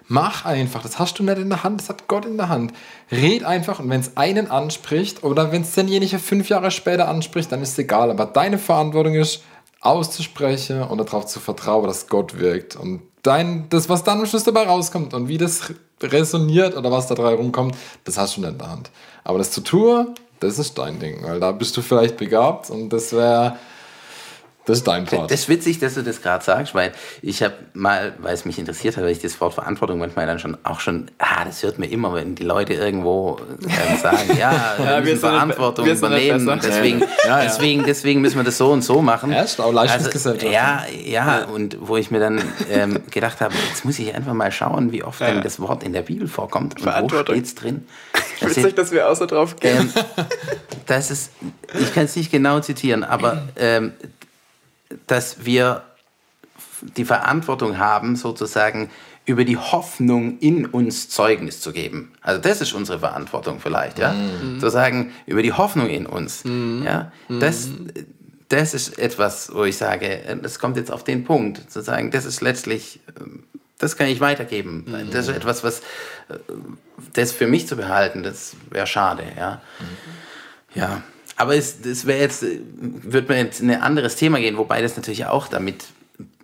Mach einfach, das hast du nicht in der Hand, das hat Gott in der Hand. Red einfach und wenn es einen anspricht oder wenn es denjenigen fünf Jahre später anspricht, dann ist es egal. Aber deine Verantwortung ist, auszusprechen und darauf zu vertrauen, dass Gott wirkt. Und dein, das, was dann am Schluss dabei rauskommt und wie das resoniert oder was da drei rumkommt, das hast du nicht in der Hand. Aber das zu tun, das ist dein Ding, weil da bist du vielleicht begabt und das wäre das ist dein Part. Das ist witzig, dass du das gerade sagst, weil ich habe mal, weil es mich interessiert hat, weil ich das Wort Verantwortung manchmal dann schon auch schon, ah, das hört mir immer, wenn die Leute irgendwo äh, sagen, ja, wir, ja, müssen wir Verantwortung wir übernehmen. Deswegen, ja, ja. deswegen, deswegen müssen wir das so und so machen. Ja, ist auch Leistungsgesellschaft. Also, ja, ja, und wo ich mir dann ähm, gedacht habe, jetzt muss ich einfach mal schauen, wie oft denn das Wort in der Bibel vorkommt und wo steht es drin. Das Witzig, dass wir so drauf gehen. Ähm, das ist, ich kann es nicht genau zitieren, aber ähm, dass wir die Verantwortung haben, sozusagen über die Hoffnung in uns Zeugnis zu geben. Also das ist unsere Verantwortung vielleicht, ja. Mhm. Zu sagen, über die Hoffnung in uns. Mhm. Ja, das, das ist etwas, wo ich sage, das kommt jetzt auf den Punkt, zu sagen, das ist letztlich, das kann ich weitergeben. Mhm. Das ist etwas, was das für mich zu behalten, das wäre schade, ja. Ja. Aber es, es wäre jetzt, wird mir jetzt ein anderes Thema gehen, wobei das natürlich auch damit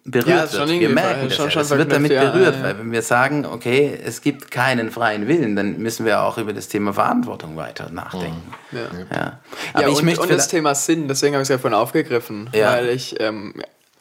berührt ja, wird. Wir merken das schon, ja. Es wird damit berührt, ja, weil wenn wir sagen, okay, es gibt keinen freien Willen, dann müssen wir auch über das Thema Verantwortung weiter nachdenken. Ja. Ja. Aber ich und, möchte und das Thema Sinn, deswegen habe ich es ja vorhin aufgegriffen, weil ich ähm,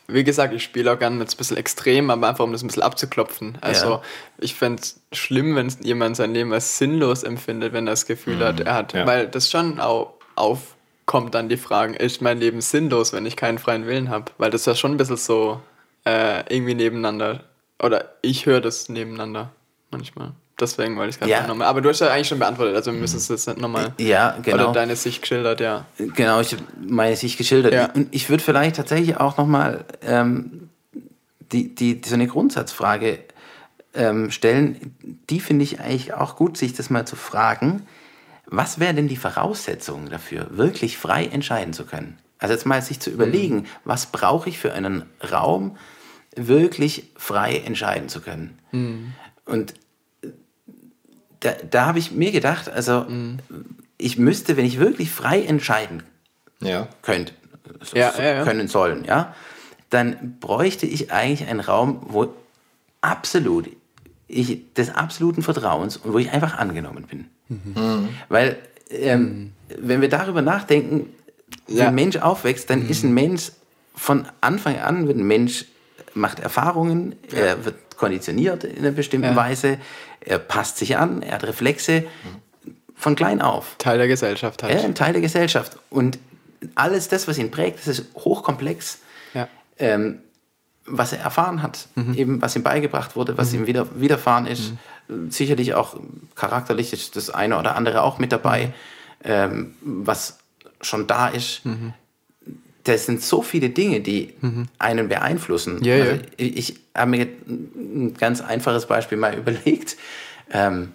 wie gesagt, ich spiele auch gerne jetzt ein bisschen extrem, aber einfach um das ein bisschen abzuklopfen. Also ich fände es schlimm, wenn jemand sein Leben als sinnlos empfindet, wenn er das Gefühl mhm. hat, er hat, weil das schon auch auf kommt dann die Frage, ist mein Leben sinnlos, wenn ich keinen freien Willen habe? Weil das ja schon ein bisschen so äh, irgendwie nebeneinander, oder ich höre das nebeneinander manchmal. Deswegen wollte ich es gerade ja. nochmal. Aber du hast ja eigentlich schon beantwortet, also wir müssen es jetzt nicht nochmal. Ja, genau. Oder deine Sicht geschildert, ja. Genau, ich habe meine Sicht geschildert. Ja. Und ich würde vielleicht tatsächlich auch nochmal ähm, die, die, so eine Grundsatzfrage ähm, stellen. Die finde ich eigentlich auch gut, sich das mal zu fragen was wäre denn die Voraussetzung dafür, wirklich frei entscheiden zu können? Also jetzt mal sich zu überlegen, mhm. was brauche ich für einen Raum, wirklich frei entscheiden zu können? Mhm. Und da, da habe ich mir gedacht, also mhm. ich müsste, wenn ich wirklich frei entscheiden ja. könnte, so, ja, ja, können sollen, ja, dann bräuchte ich eigentlich einen Raum, wo absolut ich des absoluten Vertrauens und wo ich einfach angenommen bin. Mhm. Weil, ähm, wenn wir darüber nachdenken, wie ja. ein Mensch aufwächst, dann mhm. ist ein Mensch von Anfang an, wird ein Mensch macht Erfahrungen, ja. er wird konditioniert in einer bestimmten ja. Weise, er passt sich an, er hat Reflexe mhm. von klein auf. Teil der Gesellschaft halt. Er ein Teil der Gesellschaft. Und alles das, was ihn prägt, das ist hochkomplex. Ja. Ähm, was er erfahren hat, mhm. eben was ihm beigebracht wurde, was mhm. ihm wieder, widerfahren ist. Mhm. Sicherlich auch charakterlich ist das eine oder andere auch mit dabei, mhm. ähm, was schon da ist. Mhm. Das sind so viele Dinge, die mhm. einen beeinflussen. Ja, also ja. Ich, ich habe mir ein ganz einfaches Beispiel mal überlegt. Ähm,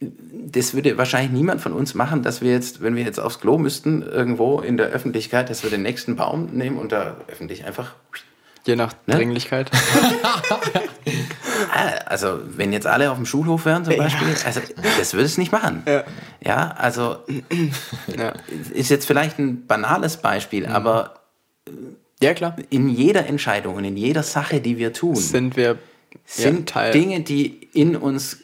das würde wahrscheinlich niemand von uns machen, dass wir jetzt, wenn wir jetzt aufs Klo müssten, irgendwo in der Öffentlichkeit, dass wir den nächsten Baum nehmen und da öffentlich einfach. Je nach Ne? Dringlichkeit. Ah, Also, wenn jetzt alle auf dem Schulhof wären zum Ja. Beispiel, also, das würde es nicht machen. Ja. Ja, also, Ja. ist jetzt vielleicht ein banales Beispiel, aber ja, klar. in jeder Entscheidung und in jeder Sache, die wir tun, Sind wir sind ja, Teil. Dinge, die in uns,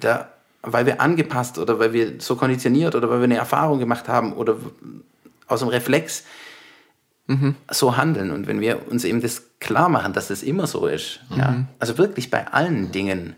da, weil wir angepasst oder weil wir so konditioniert oder weil wir eine Erfahrung gemacht haben oder aus dem Reflex Mhm. so handeln. Und wenn wir uns eben das klar machen, dass das immer so ist, Mhm. ja, also wirklich bei allen Dingen,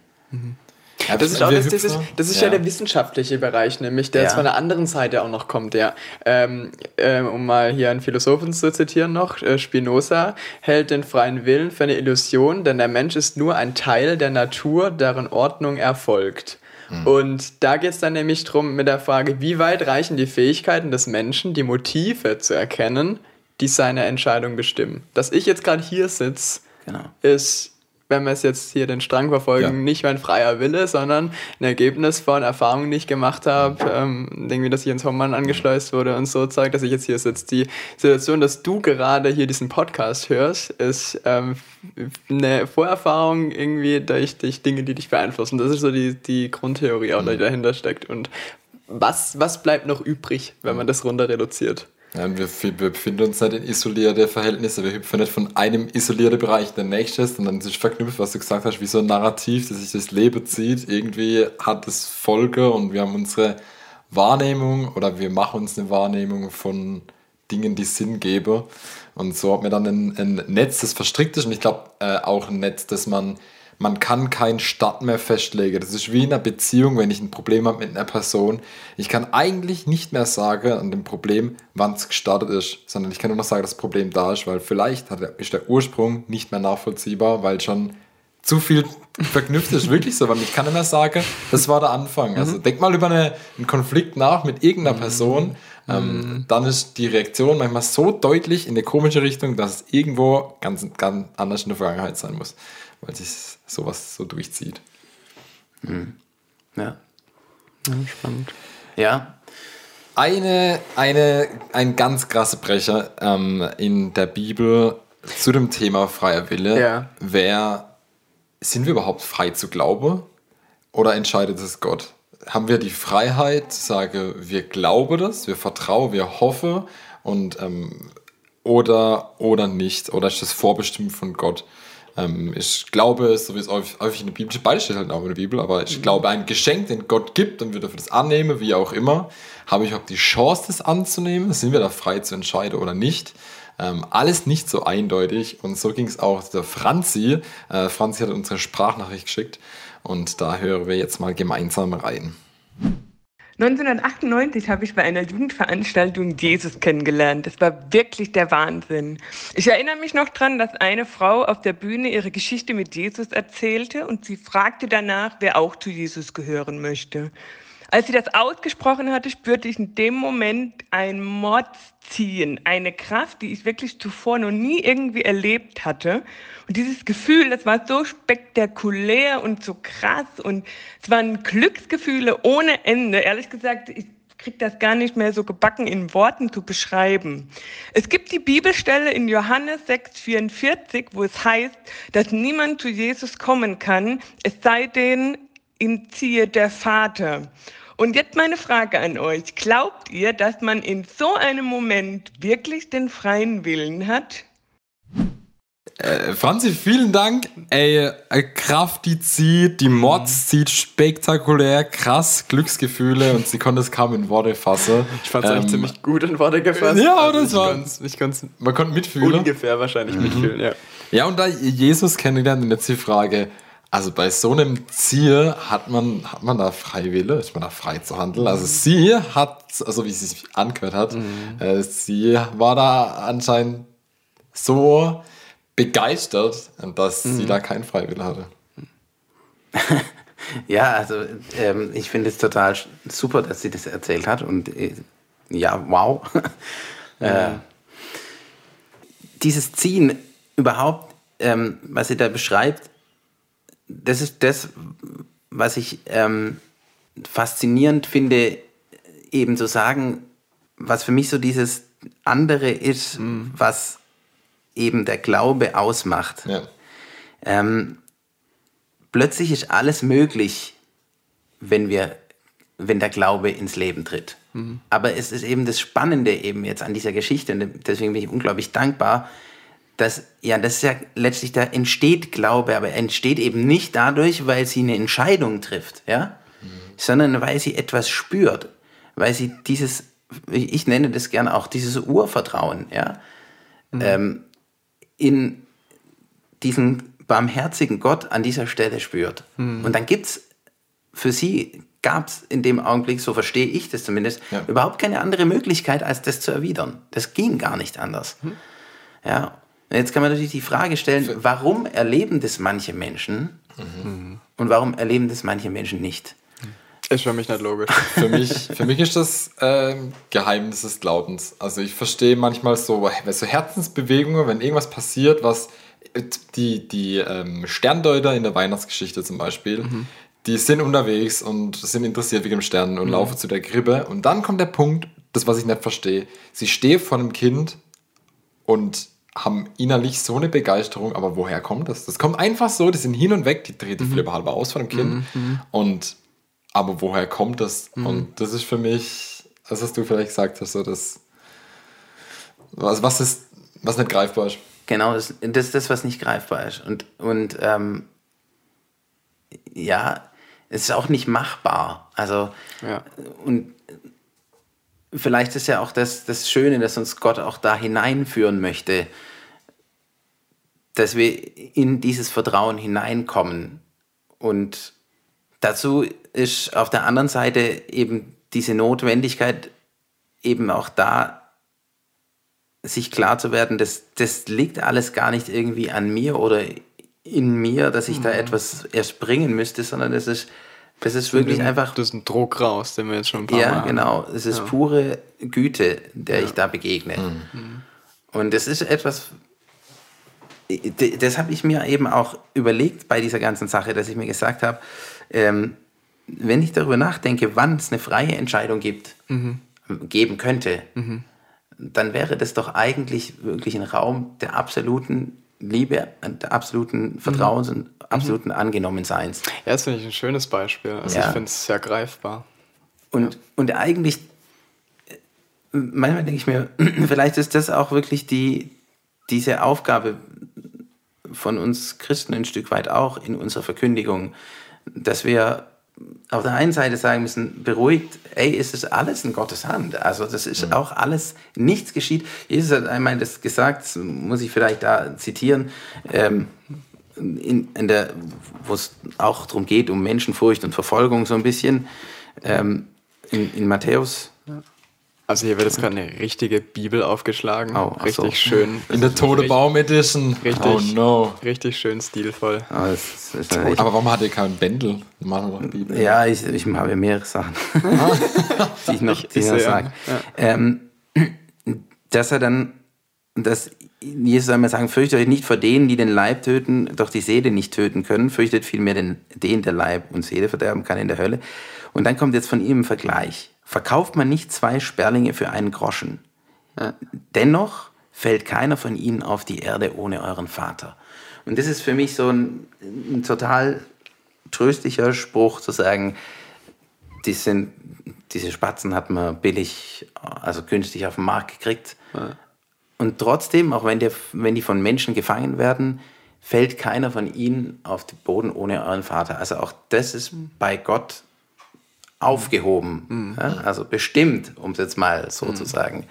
Ja, Das ist, auch, wir das, das ist, das ist ja. der wissenschaftliche Bereich, nämlich der Ja. jetzt von der anderen Seite auch noch kommt. Ja. Ähm, ähm, um mal hier einen Philosophen zu zitieren noch, äh, Spinoza hält den freien Willen für eine Illusion, denn der Mensch ist nur ein Teil der Natur, deren Ordnung erfolgt. Und da geht es dann nämlich drum mit der Frage, wie weit reichen die Fähigkeiten des Menschen, die Motive zu erkennen, die seine Entscheidung bestimmen. Dass ich jetzt gerade hier sitze, genau. ist, wenn wir es jetzt hier den Strang verfolgen, Ja. nicht mein freier Wille, sondern ein Ergebnis von Erfahrungen, die ich gemacht habe, ähm, irgendwie, dass ich ins Hommmann angeschleust wurde und so zeigt, dass ich jetzt hier sitze. Die Situation, dass du gerade hier diesen Podcast hörst, ist ähm, eine Vorerfahrung irgendwie durch, durch Dinge, die dich beeinflussen. Das ist so die, die Grundtheorie, auch, die dahinter steckt. Und was, was bleibt noch übrig, wenn man das runter reduziert? Und wir, wir befinden uns nicht in isolierte Verhältnisse. Wir hüpfen nicht von einem isolierten Bereich in den nächsten, sondern es ist verknüpft, was du gesagt hast, wie so ein Narrativ, das sich das Leben zieht. Irgendwie hat es Folge und wir haben unsere Wahrnehmung oder wir machen uns eine Wahrnehmung von Dingen, die Sinn geben. Und so hat man dann ein, ein Netz, das verstrickt ist und ich glaube äh, auch ein Netz, das man man kann keinen Start mehr festlegen. Das ist wie in einer Beziehung, wenn ich ein Problem habe mit einer Person. Ich kann eigentlich nicht mehr sagen an dem Problem, wann es gestartet ist, sondern ich kann nur noch sagen, dass das Problem da ist, weil vielleicht ist der Ursprung nicht mehr nachvollziehbar, weil schon zu viel verknüpft ist. Wirklich so, weil ich kann nicht mehr sagen, das war der Anfang. Also denk mal über eine, einen Konflikt nach mit irgendeiner Person. Ähm, dann ist die Reaktion manchmal so deutlich in eine komische Richtung, dass es irgendwo ganz, ganz anders in der Vergangenheit sein muss, weil sich sowas so durchzieht. Ja. Spannend. ja, Eine, eine, ein ganz krasser Brecher ähm, in der Bibel zu dem Thema freier Wille Ja. wäre, sind wir überhaupt frei zu glauben oder entscheidet es Gott? Haben wir die Freiheit, sage, wir glauben das, wir vertrauen, wir hoffen und ähm, oder, oder nicht? Oder ist das vorbestimmt von Gott? Ähm, ich glaube, so wie es häufig in der Bibel steht, beides steht halt auch in der Bibel, aber ich glaube, ein Geschenk, den Gott gibt und wir dürfen das annehmen, wie auch immer, habe ich auch die Chance, das anzunehmen? Sind wir da frei zu entscheiden oder nicht? Ähm, alles nicht so eindeutig und so ging es auch der Franzi. Äh, Franzi hat uns eine Sprachnachricht geschickt und da hören wir jetzt mal gemeinsam rein. 1998 habe ich bei einer Jugendveranstaltung Jesus kennengelernt. Das war wirklich der Wahnsinn. Ich erinnere mich noch dran, dass eine Frau auf der Bühne ihre Geschichte mit Jesus erzählte und sie fragte danach, wer auch zu Jesus gehören möchte. Als sie das ausgesprochen hatte, spürte ich in dem Moment ein Mordsziehen, eine Kraft, die ich wirklich zuvor noch nie irgendwie erlebt hatte. Und dieses Gefühl, das war so spektakulär und so krass und es waren Glücksgefühle ohne Ende. Ehrlich gesagt, ich kriege das gar nicht mehr so gebacken in Worten zu beschreiben. Es gibt die Bibelstelle in Johannes 6,44, wo es heißt, dass niemand zu Jesus kommen kann, es sei denn, ihn ziehe der Vater. Und jetzt meine Frage an euch. Glaubt ihr, dass man in so einem Moment wirklich den freien Willen hat? Äh, Franzi, vielen Dank. Ey, äh, Kraft, die zieht, die Mods zieht spektakulär, krass, Glücksgefühle und sie konnte es kaum in Worte fassen. Ich fand es Ähm, eigentlich ziemlich gut in Worte gefasst. ja, Also das ich war- konnt's- Ich konnte es Man konnte mitfühlen. ungefähr wahrscheinlich mitfühlen, ja. Ja, und da Jesus kennengelernt, und jetzt die Frage, also bei so einem Ziel hat man, hat man da Freiwille, ist man da frei zu handeln? Also sie hat, also wie sie sich angehört hat, äh, sie war da anscheinend so begeistert, dass sie da keinen Freiwille hatte. Ja, also ähm, ich finde es total super, dass sie das erzählt hat und äh, ja, wow. äh, dieses Ziehen überhaupt, ähm, was sie da beschreibt, das ist das, was ich ähm, faszinierend finde, eben zu sagen, was für mich so dieses andere ist, Mhm. was eben der Glaube ausmacht. Ja. Ähm, plötzlich ist alles möglich, wenn wir, wenn der Glaube ins Leben tritt. Aber es ist eben das Spannende eben jetzt an dieser Geschichte und deswegen bin ich unglaublich dankbar, dass ja, das ist ja letztlich da entsteht Glaube, aber er entsteht eben nicht dadurch, weil sie eine Entscheidung trifft, ja, sondern weil sie etwas spürt, weil sie dieses, ich nenne das gerne auch dieses Urvertrauen, ja, ähm, in diesen barmherzigen Gott an dieser Stelle spürt. Und dann gibt's für sie gab es in dem Augenblick, so verstehe ich das zumindest, Ja. überhaupt keine andere Möglichkeit, als das zu erwidern. Das ging gar nicht anders. Ja. Und Jetzt kann man natürlich die Frage stellen, warum erleben das manche Menschen und warum erleben das manche Menschen nicht? Ist für mich nicht logisch. Für mich, für mich ist das ähm, Geheimnis des Glaubens. Also ich verstehe manchmal so, so Herzensbewegungen, wenn irgendwas passiert, was äh, die, die ähm, Sterndeuter in der Weihnachtsgeschichte zum Beispiel, die sind unterwegs und sind interessiert wegen dem Stern und laufen zu der Krippe. Und dann kommt der Punkt, das was ich nicht verstehe. Sie stehen vor einem Kind und haben innerlich so eine Begeisterung, aber woher kommt das? Das kommt einfach so, die sind hin und weg, die dreht die Flippe halber aus von dem Kind. Und aber woher kommt das? Und das ist für mich, das was du vielleicht gesagt hast, so das, was, was ist, was nicht greifbar ist. Genau, das, das ist das, was nicht greifbar ist. Und, und ähm, ja, es ist auch nicht machbar. Also, Ja. und vielleicht ist ja auch das, das Schöne, dass uns Gott auch da hineinführen möchte, dass wir in dieses Vertrauen hineinkommen. Und dazu ist auf der anderen Seite eben diese Notwendigkeit eben auch da, sich klar zu werden, das, das liegt alles gar nicht irgendwie an mir oder in mir, dass ich da etwas erst bringen müsste, sondern das ist, das ist wirklich einfach Das ist ein Druck raus, den wir jetzt schon ein paar ja, Mal genau. Es ist pure Güte, der ich da begegne. Und das ist etwas, das habe ich mir eben auch überlegt bei dieser ganzen Sache, dass ich mir gesagt habe, ähm, wenn ich darüber nachdenke, wann es eine freie Entscheidung gibt, geben könnte, dann wäre das doch eigentlich wirklich ein Raum der absoluten Liebe, der absoluten Vertrauens und absoluten Angenommenseins. Ja, das finde ich ein schönes Beispiel. Also Ja. ich finde es sehr greifbar. Und, und eigentlich, äh, manchmal denke ich mir, vielleicht ist das auch wirklich die, diese Aufgabe von uns Christen ein Stück weit auch in unserer Verkündigung, dass wir auf der einen Seite sagen müssen, beruhigt, ey, es ist alles in Gottes Hand. Also das ist auch alles, nichts geschieht. Jesus hat einmal das gesagt, muss ich vielleicht da zitieren, ähm, in, in der, wo es auch darum geht, um Menschenfurcht und Verfolgung so ein bisschen, ähm, in, in Matthäus. Also hier wird jetzt gerade eine richtige Bibel aufgeschlagen. Oh, ach so. richtig schön. In der Todebaum Edition. Richtig. Oh no. Richtig schön stilvoll. Ah, das ist, ist Aber warum hat er keinen Bändel? Ja, ich, ich habe mehrere Sachen, die ich noch, die ich noch sehe, sage. ja. Ähm, dass er dann, dass Jesus einmal sagen, fürchtet euch nicht vor denen, die den Leib töten, doch die Seele nicht töten können, fürchtet vielmehr den, den, der Leib und Seele verderben kann in der Hölle. Und dann kommt jetzt von ihm ein Vergleich. Verkauft man nicht zwei Sperlinge für einen Groschen? Dennoch fällt keiner von ihnen auf die Erde ohne euren Vater. Und das ist für mich so ein, ein total tröstlicher Spruch zu sagen, die sind, diese Spatzen hat man billig, also günstig auf dem Markt gekriegt. Und trotzdem, auch wenn, der, wenn die von Menschen gefangen werden, fällt keiner von ihnen auf den Boden ohne euren Vater. Also auch das ist bei Gott aufgehoben, ja? also bestimmt, um es jetzt mal so zu sagen.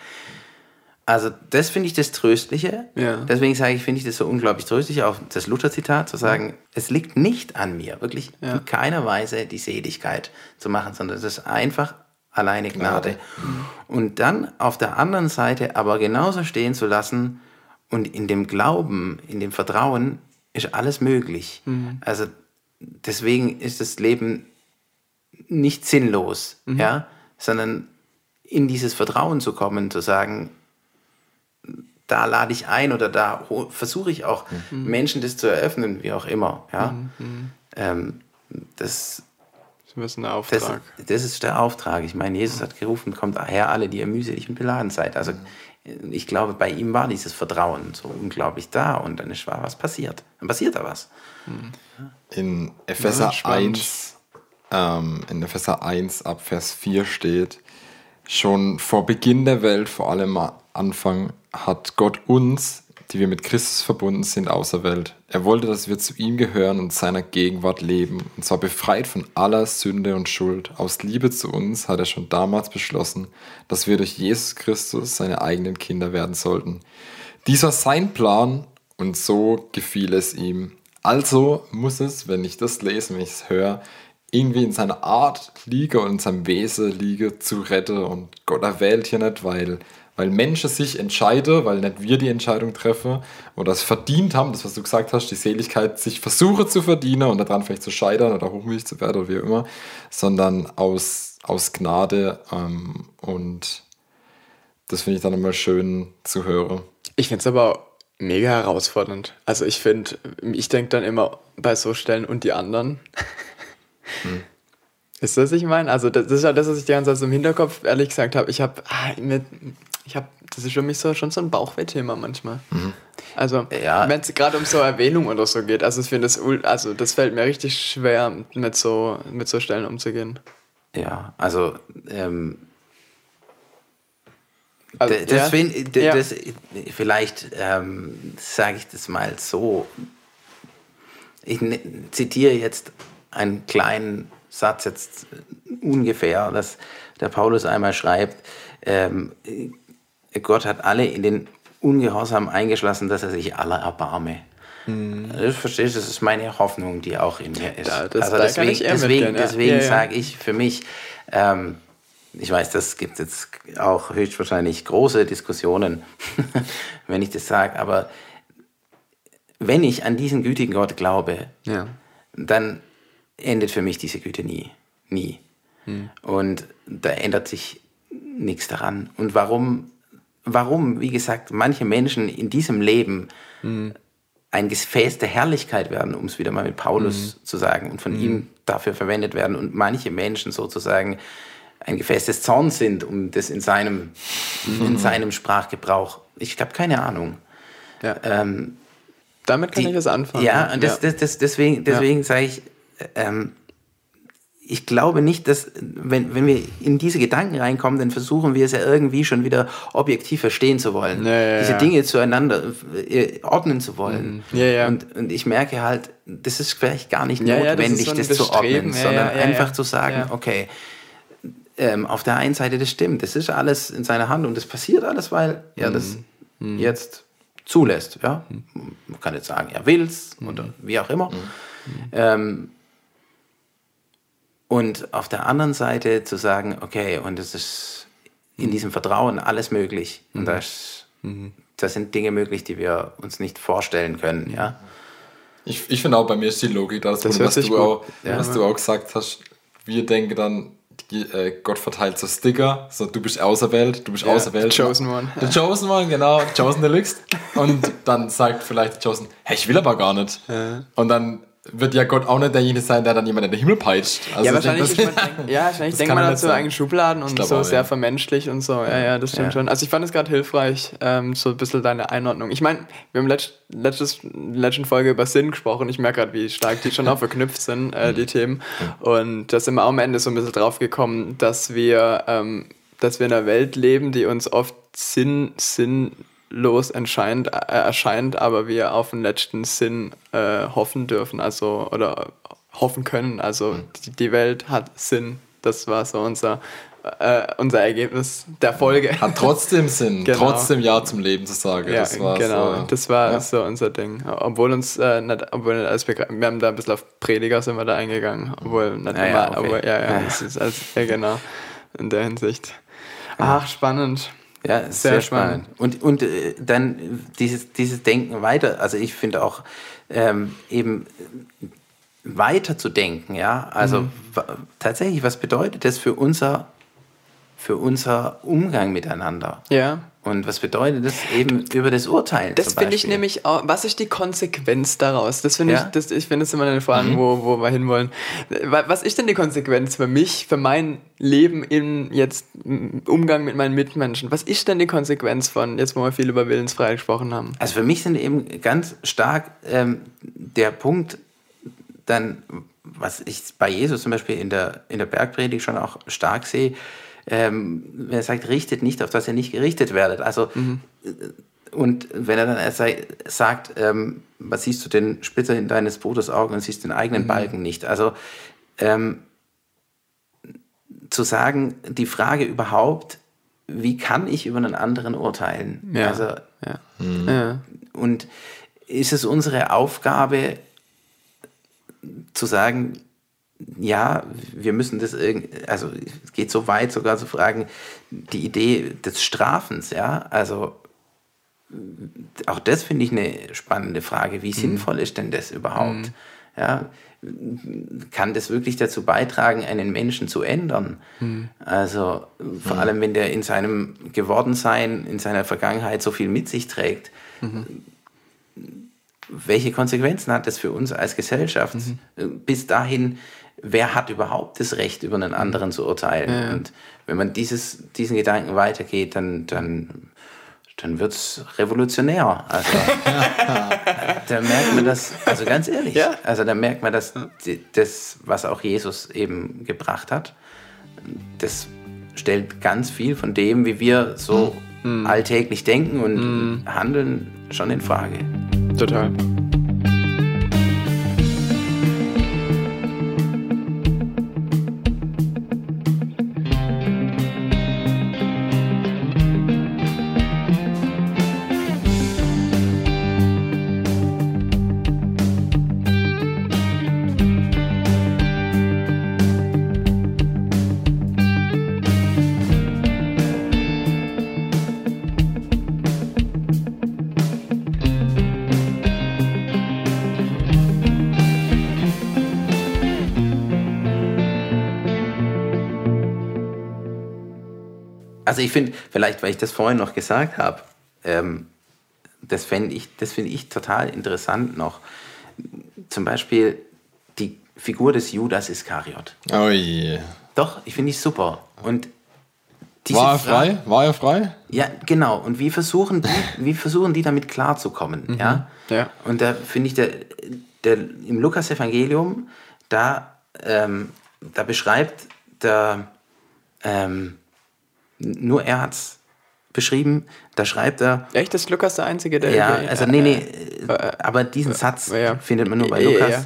Also das finde ich das Tröstliche. Ja. Deswegen sage ich, finde ich das so unglaublich tröstlich, auch das Luther-Zitat zu sagen, es liegt nicht an mir, wirklich in keiner Weise die Seligkeit zu machen, sondern es ist einfach alleine Gnade. Und dann auf der anderen Seite aber genauso stehen zu lassen und in dem Glauben, in dem Vertrauen ist alles möglich. Also deswegen ist das Leben nicht sinnlos, ja, sondern in dieses Vertrauen zu kommen, zu sagen, da lade ich ein oder da versuche ich auch Menschen das zu eröffnen, wie auch immer. Ja? Ähm, das Das ist ein Auftrag. Das, das ist der Auftrag. Ich meine, Jesus hat gerufen, kommt her alle, die ihr mühselig und beladen seid. Also ich glaube, bei ihm war dieses Vertrauen so unglaublich da und dann ist was passiert. Dann passiert da was. In Epheser Ja, spannend. 1, ähm, in Epheser 1 ab Vers 4 steht, schon vor Beginn der Welt, vor allem am Anfang, hat Gott uns, die wir mit Christus verbunden sind, auserwählt. Er wollte, dass wir zu ihm gehören und seiner Gegenwart leben, und zwar befreit von aller Sünde und Schuld. Aus Liebe zu uns hat er schon damals beschlossen, dass wir durch Jesus Christus seine eigenen Kinder werden sollten. Dies war sein Plan und so gefiel es ihm. Also muss es, wenn ich das lese, wenn ich es höre, irgendwie in seiner Art liege und in seinem Wesen liege zu retten. Und Gott erwählt hier nicht, weil, weil Menschen sich entscheiden, weil nicht wir die Entscheidung treffen oder es verdient haben, das was du gesagt hast, die Seligkeit sich versuche zu verdienen und daran vielleicht zu scheitern oder hochmütig zu werden oder wie immer, sondern aus, aus Gnade ähm, und das finde ich dann immer schön zu hören. Ich finde es aber mega herausfordernd. Also ich finde, ich denke dann immer bei so Stellen und die anderen. Ist das, was ich meine? Also das ist ja das, was ich die ganze Zeit so im Hinterkopf ehrlich gesagt habe. Ich habe, ah, ich habe, das ist für mich so schon so ein Bauchweh-Thema manchmal. Also Ja. wenn es gerade um so Erwähnung oder so geht, also ich finde das, also das fällt mir richtig schwer, mit so, mit so Stellen umzugehen. Ja, also ähm, Also, D- das ja, find- d- ja. das, vielleicht ähm, sage ich das mal so. Ich ne- zitiere jetzt einen kleinen Satz jetzt ungefähr, dass der Paulus einmal schreibt, ähm, Gott hat alle in den Ungehorsam eingeschlossen, dass er sich aller erbarme. Das verstehst du, das ist meine Hoffnung, die auch in mir ist. Ja, das- also da deswegen, deswegen, mitgehen, deswegen Ja, ja. sage ich für mich, ähm, ich weiß, das gibt jetzt auch höchstwahrscheinlich große Diskussionen, wenn ich das sage, aber wenn ich an diesen gütigen Gott glaube, Ja. dann endet für mich diese Güte nie. Nie. Und da ändert sich nichts daran. Und warum, warum, wie gesagt, manche Menschen in diesem Leben ein Gefäß der Herrlichkeit werden, um es wieder mal mit Paulus zu sagen, und von ihm dafür verwendet werden, und manche Menschen sozusagen ein Gefäß des Zorns sind, um das in seinem, in seinem Sprachgebrauch. Ich habe keine Ahnung. Ja. Ähm, Damit kann die- ich was anfangen. Ja, und das, ja. Das, das, deswegen, deswegen sage ich, ähm, ich glaube nicht, dass, wenn, wenn wir in diese Gedanken reinkommen, dann versuchen wir es ja irgendwie schon wieder objektiv verstehen zu wollen. Ja, ja, diese ja. Dinge zueinander äh, ordnen zu wollen. Ja. Und, und ich merke halt, das ist vielleicht gar nicht das notwendig, das, ein zu ordnen, sondern einfach zu sagen, okay, ähm, auf der einen Seite, das stimmt, das ist alles in seiner Hand und das passiert alles, weil er das Mhm. jetzt zulässt. Ja? Man kann jetzt sagen, er will es oder wie auch immer. Ähm, und auf der anderen Seite zu sagen, okay, und es ist in diesem Vertrauen alles möglich. Und da, ist, da sind Dinge möglich, die wir uns nicht vorstellen können. Ja? Ich, ich finde auch, bei mir ist die Logik da, das, Das was, du gut. auch, Ja. was du auch gesagt hast. Wir denken dann, die, äh, Gott verteilt so Sticker, so du bist auserwählt, du bist Ja, auserwählt. the chosen one. The Chosen One, genau, Chosen Deluxe. Und dann sagt vielleicht der Chosen, hey, ich will aber gar nicht. Und dann wird ja Gott auch nicht derjenige sein, der dann jemand in den Himmel peitscht. Also ja, ich denke, wahrscheinlich, ist man, ja, wahrscheinlich denkt man dazu eigenen Schubladen und glaub so sehr ja. vermenschlich und so. Ja, ja, das stimmt Ja. schon. Also ich fand es gerade hilfreich, ähm, so ein bisschen deine Einordnung. Ich meine, wir haben letzt, letztes, letzten Folge über Sinn gesprochen. Ich merke gerade, wie stark die schon auch verknüpft sind, äh, die Themen. Und da sind wir auch am Ende so ein bisschen drauf gekommen, dass wir, ähm, dass wir in einer Welt leben, die uns oft Sinn, sinnlos erscheint, äh, erscheint, aber wir auf den letzten Sinn äh, hoffen dürfen, also oder hoffen können. Also die, die Welt hat Sinn. Das war so unser, äh, unser Ergebnis der Folge. hat trotzdem Sinn, Genau. trotzdem Ja zum Leben zu sagen. Ja, das war genau. so, das war ja. so unser Ding. Obwohl uns äh, nicht, obwohl nicht alles wir haben da ein bisschen auf Prediger sind wir da eingegangen, obwohl nicht Ja, immer, ja, okay. obwohl, ja, ja, ist alles, ja, genau, in der Hinsicht. Ach, spannend. Ja, Sehr sehr, spannend. spannend. Und, und äh, dann dieses, dieses Denken weiter, also ich finde auch ähm, eben weiter zu denken, ja, also wa- tatsächlich, was bedeutet das für unser, für unser Umgang miteinander? Ja, Und was bedeutet das eben über das Urteilen? Das finde ich nämlich auch, was ist die Konsequenz daraus? Das finde Ja. ich, das, ich finde es immer eine Frage, Mhm. wo, wo wir hinwollen. Wa- Was ist denn die Konsequenz für mich, für mein Leben im jetzt Umgang mit meinen Mitmenschen? Was ist denn die Konsequenz von, jetzt wo wir viel über Willensfreiheit gesprochen haben? Also für mich sind eben ganz stark ähm, der Punkt, dann, was ich bei Jesus zum Beispiel in der, in der Bergpredigt schon auch stark sehe, ähm, wenn er sagt, richtet nicht, auf dass ihr nicht gerichtet werdet. Also, äh, und wenn er dann sagt, ähm, was siehst du den Splitter in deines Bruders Augen und siehst den eigenen Balken nicht. Also, ähm, zu sagen, die Frage überhaupt, wie kann ich über einen anderen urteilen? Ja. Also, Ja. Ja. und ist es unsere Aufgabe zu sagen, ja, wir müssen das irgendwie, also es geht so weit sogar zu fragen, die Idee des Strafens, ja, also auch das finde ich eine spannende Frage. Wie sinnvoll ist denn das überhaupt? Ja, kann das wirklich dazu beitragen, einen Menschen zu ändern? Also vor allem, wenn der in seinem Gewordensein, in seiner Vergangenheit so viel mit sich trägt, welche Konsequenzen hat das für uns als Gesellschaft? Bis dahin, wer hat überhaupt das Recht, über einen anderen zu urteilen? Und wenn man dieses, diesen Gedanken weitergeht, dann, dann, dann wird es revolutionär. Also, da merkt man das, also ganz ehrlich, Ja. also da merkt man, dass das, was auch Jesus eben gebracht hat, das stellt ganz viel von dem, wie wir so alltäglich denken und handeln, schon in Frage. Total. Also ich finde, vielleicht weil ich das vorhin noch gesagt habe, ähm, das fände ich, das finde ich total interessant noch. Zum Beispiel die Figur des Judas Iskariot. Oh je. Doch, ich finde ich super. Und diese War er frei? War er frei? Ja, genau. Und wie versuchen die, wie versuchen die damit klarzukommen? Ja? Ja. Und da finde ich, der, der, im Lukas-Evangelium, da, ähm, da beschreibt der, ähm, nur er hat es beschrieben, da schreibt er, Echt, ist Lukas der Einzige, der. ja, also nee, nee, äh, aber diesen Satz ja. findet man nur bei Lukas. ja.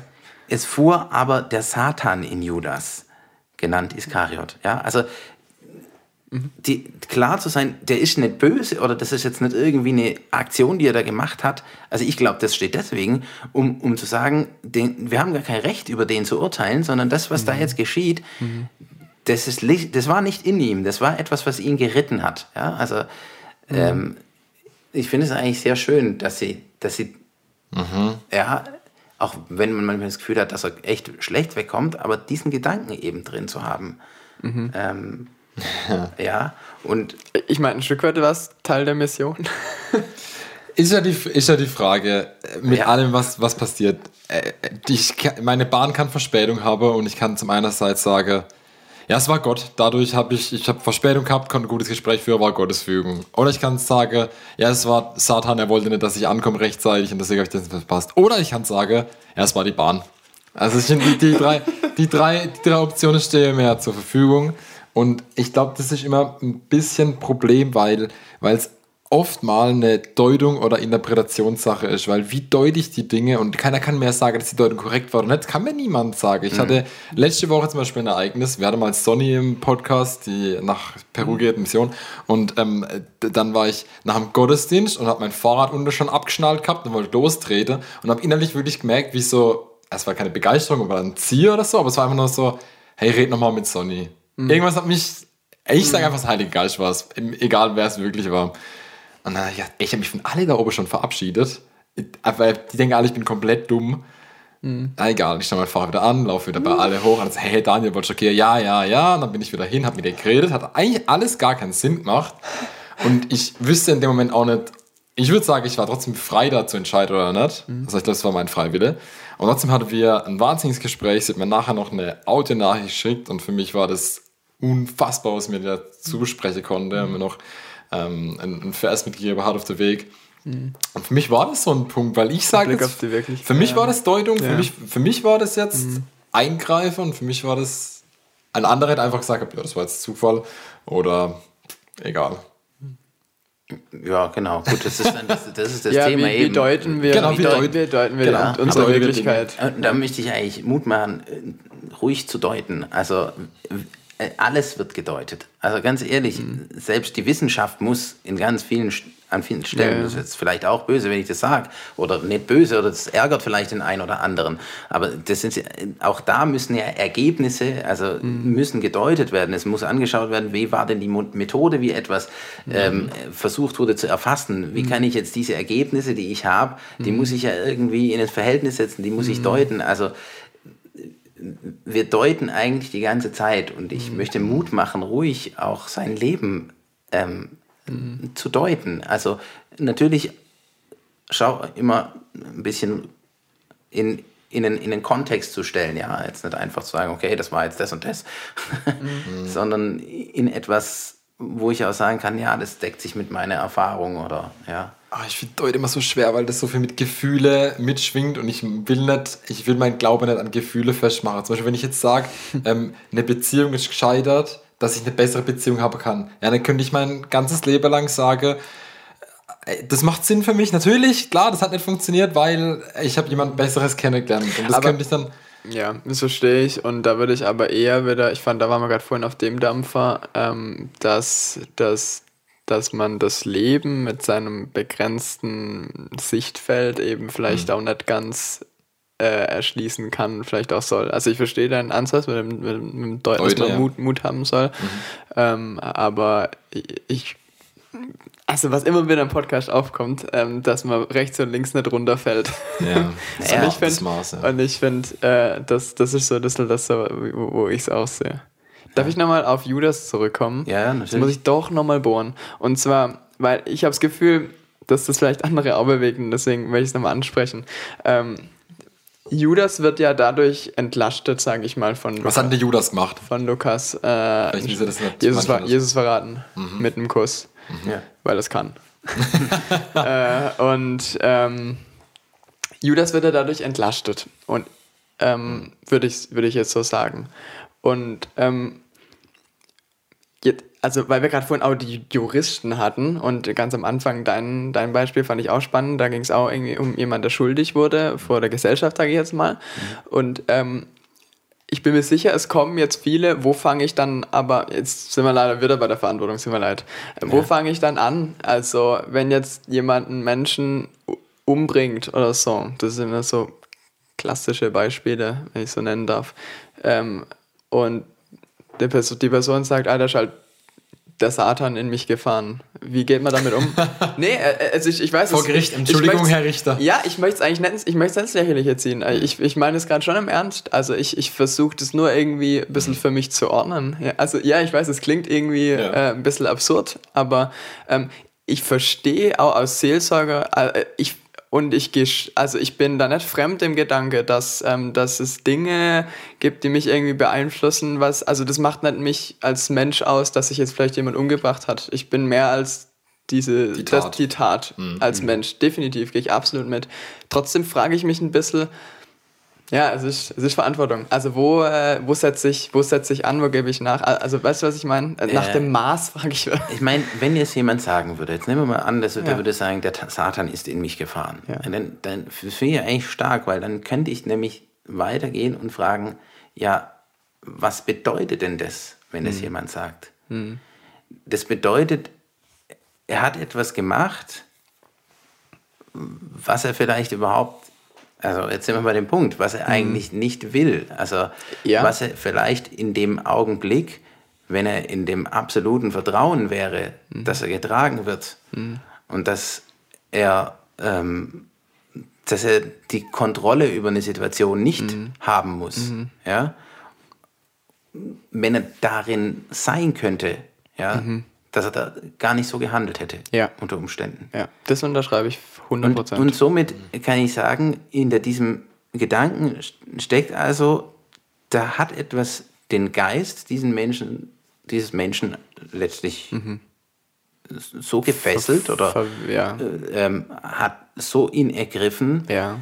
Es fuhr aber der Satan in Judas, genannt Iskariot. Ja, also die, klar zu sein, der ist nicht böse oder das ist jetzt nicht irgendwie eine Aktion, die er da gemacht hat. Also ich glaube, das steht deswegen, um, um zu sagen, den, wir haben gar kein Recht, über den zu urteilen, sondern das, was da Mhm. jetzt geschieht, das, ist, das war nicht in ihm, das war etwas, was ihn geritten hat. Ja, also ähm, ich finde es eigentlich sehr schön, dass sie, dass sie, ja, auch wenn man manchmal das Gefühl hat, dass er echt schlecht wegkommt, aber diesen Gedanken eben drin zu haben. Ähm, ja, und Ich meine, ein Stück weit war es Teil der Mission. Ist ja die, ist ja die Frage, äh, mit Ja. allem, was, was passiert. Äh, Ich, kann- meine Bahn kann Verspätung haben und ich kann zum einerseits sagen, ja, es war Gott. Dadurch habe ich, ich habe Verspätung gehabt, konnte ein gutes Gespräch führen, war Gottes Fügung. Oder ich kann sagen, ja, es war Satan, er wollte nicht, dass ich ankomme rechtzeitig und deswegen habe ich das verpasst. Oder ich kann sagen, ja, es war die Bahn. Also sind die, die, drei, die, drei, die drei Optionen stehen mir zur Verfügung. Und ich glaube, das ist immer ein bisschen ein Problem, weil es oft mal eine Deutung oder Interpretationssache ist, weil wie deute ich die Dinge? Und keiner kann mehr sagen, dass die Deutung korrekt war oder nicht, kann mir niemand sagen. Ich hatte letzte Woche zum Beispiel ein Ereignis, wir hatten mal Sonny im Podcast, die nach Peru geht, Mission. Und ähm, dann war ich nach dem Gottesdienst und habe mein Fahrrad unten schon abgeschnallt gehabt und wollte lostreten und habe innerlich wirklich gemerkt, wie so, es war keine Begeisterung oder ein Ziel oder so, aber es war einfach nur so, hey, red nochmal mit Sonny. Irgendwas hat mich, ich sage einfach, das Heilige Geist war es, egal wer es wirklich war. Und dann, ja, ich habe mich von alle da oben schon verabschiedet. Aber die denken alle, ich bin komplett dumm. Na, egal, ich stelle mein Fahrrad wieder an, laufe wieder bei alle hoch und sage, hey Daniel, wolltest du okay? Ja, ja, ja. Und dann bin ich wieder hin, habe mit dir geredet, hat eigentlich alles gar keinen Sinn gemacht. Und ich wüsste in dem Moment auch nicht, ich würde sagen, ich war trotzdem frei da zu entscheiden oder nicht. Mhm. Also ich glaube, das war mein Freiwille. Und trotzdem hatten wir ein wahnsinniges Gespräch. Sie hat mir nachher noch eine Audio-Nachricht geschickt und für mich war das unfassbar, was mir da zusprechen konnte. Mhm. Und mir noch ähm, einen Vers mitgegeben hat auf der Weg. Mhm. Und für mich war das so ein Punkt, weil ich sage, für mich war das Deutung, ja. für, mich, für mich war das jetzt mhm. Eingreifen und für mich war das, ein anderer hätte einfach gesagt, ja, das war jetzt Zufall oder egal. Ja, genau. Gut, das ist, dann das, das, ist das ja, Thema wie, eben. Wie deuten wir, genau, wie deuten, wir, deuten wir genau, unsere Wirklichkeit? Und da möchte ich eigentlich Mut machen, ruhig zu deuten. Also alles wird gedeutet. Also ganz ehrlich, mhm. selbst die Wissenschaft muss in ganz vielen an vielen Stellen, ja. das ist jetzt vielleicht auch böse, wenn ich das sage, oder nicht böse, oder das ärgert vielleicht den einen oder anderen, aber das sind, auch da müssen ja Ergebnisse, also mhm. müssen gedeutet werden. Es muss angeschaut werden, wie war denn die Methode, wie etwas mhm. ähm, versucht wurde zu erfassen. Wie mhm. kann ich jetzt diese Ergebnisse, die ich habe, die mhm. muss ich ja irgendwie in ein Verhältnis setzen, die muss ich mhm. deuten. Also wir deuten eigentlich die ganze Zeit und ich möchte Mut machen, ruhig auch sein Leben ähm, mhm. zu deuten. Also natürlich schau immer ein bisschen in, in, den, in den Kontext zu stellen, ja, jetzt nicht einfach zu sagen, okay, das war jetzt das und das, mhm. sondern in etwas, wo ich auch sagen kann, ja, das deckt sich mit meiner Erfahrung oder ja. Ach, ich finde Deut immer so schwer, weil das so viel mit Gefühle mitschwingt und ich will nicht, ich will meinen Glauben nicht an Gefühle festmachen. Zum Beispiel, wenn ich jetzt sage, ähm, eine Beziehung ist gescheitert, dass ich eine bessere Beziehung haben kann. Ja, dann könnte ich mein ganzes Leben lang sagen, äh, das macht Sinn für mich. Natürlich, klar, das hat nicht funktioniert, weil ich habe jemand Besseres kennengelernt. Und das aber, könnte ich dann. Ja, das verstehe ich. Und da würde ich aber eher wieder, ich fand, da waren wir gerade vorhin auf dem Dampfer, ähm, dass, dass, dass man das Leben mit seinem begrenzten Sichtfeld eben vielleicht mhm. auch nicht ganz äh, erschließen kann, vielleicht auch soll. Also ich verstehe deinen Ansatz mit dem, mit, dem Deuten, dass man ja. Mut, Mut haben soll. Mhm. Ähm, aber ich, also was immer wieder im Podcast aufkommt, ähm, dass man rechts und links nicht runterfällt. Ja, das ja, ich find, das Maß, ja. Und ich finde, äh, das, das ist so ein bisschen das, so, wo, wo ich es auch sehe. Darf ich nochmal auf Judas zurückkommen? Ja, natürlich. Das muss ich doch nochmal bohren. Und zwar, weil ich habe das Gefühl, dass das vielleicht andere auch bewegen, deswegen will ich es nochmal ansprechen. Ähm, Judas wird ja dadurch entlastet, sage ich mal, von. Was hat denn Judas gemacht? Von Lukas. Äh, Jesus, ver Jesus, verraten. Mhm. Mit einem Kuss. Mhm. Ja. Weil es kann. äh, und ähm, Judas wird ja dadurch entlastet. Und ähm, würde ich, würd ich jetzt so sagen. Und ähm, also weil wir gerade vorhin auch die Juristen hatten und ganz am Anfang dein, dein Beispiel fand ich auch spannend, da ging es auch irgendwie um jemanden, der schuldig wurde vor der Gesellschaft, sage ich jetzt mal. Mhm. Und ähm, ich bin mir sicher, es kommen jetzt viele, wo fange ich dann, aber jetzt sind wir leider wieder bei der Verantwortung, sind wir leid. Äh, wo ja. fange ich dann an? Also, wenn jetzt jemand einen Menschen umbringt oder so, das sind immer so klassische Beispiele, wenn ich so nennen darf. Ähm, und die Person, die Person sagt, Alter, schalt der Satan in mich gefahren. Wie geht man damit um? nee, äh, äh, also ich, ich weiß Vor Gericht, ich, Entschuldigung, ich Herr Richter. Ja, ich möchte es eigentlich nicht, ich möchte es lächerlich ziehen. Äh, ich, ich meine es gerade schon im Ernst. Also ich, ich versuche das nur irgendwie ein bisschen für mich zu ordnen. Ja, also ja, ich weiß, es klingt irgendwie ja. äh, ein bisschen absurd, aber ähm, ich verstehe auch als Seelsorger, äh, ich und ich gehe, also ich bin da nicht fremd im Gedanke, dass, ähm, dass es Dinge gibt, die mich irgendwie beeinflussen, was, also das macht nicht mich als Mensch aus, dass sich jetzt vielleicht jemand umgebracht hat. Ich bin mehr als diese, die Tat, das, die Tat mhm. als mhm. Mensch. Definitiv, gehe ich absolut mit. Trotzdem frage ich mich ein bisschen, ja, es ist, es ist Verantwortung. Also wo, äh, wo setze ich, setz ich an, wo gebe ich nach? Also weißt du, was ich meine? Nach äh, dem Maß frage ich. Ich meine, wenn jetzt jemand sagen würde, jetzt nehmen wir mal an, dass ja. der würde sagen, der Satan ist in mich gefahren. Ja. Dann, dann finde ich eigentlich stark, weil dann könnte ich nämlich weitergehen und fragen, ja, was bedeutet denn das, wenn das hm. jemand sagt? Hm. Das bedeutet, er hat etwas gemacht, was er vielleicht überhaupt also jetzt sind wir bei dem Punkt, was er mhm. eigentlich nicht will. Also ja. was er vielleicht in dem Augenblick, wenn er in dem absoluten Vertrauen wäre, mhm. dass er getragen wird mhm. und dass er, ähm, dass er die Kontrolle über eine Situation nicht mhm. haben muss. Mhm. Ja? Wenn er darin sein könnte, ja, mhm. dass er da gar nicht so gehandelt hätte Ja. unter Umständen. Ja, das unterschreibe ich 100 Und, Prozent. und somit kann ich sagen, hinter diesem Gedanken steckt also, da hat etwas den Geist diesen Menschen, dieses Menschen letztlich so gefesselt oder Ver- ja. äh, ähm, hat so ihn ergriffen, ja.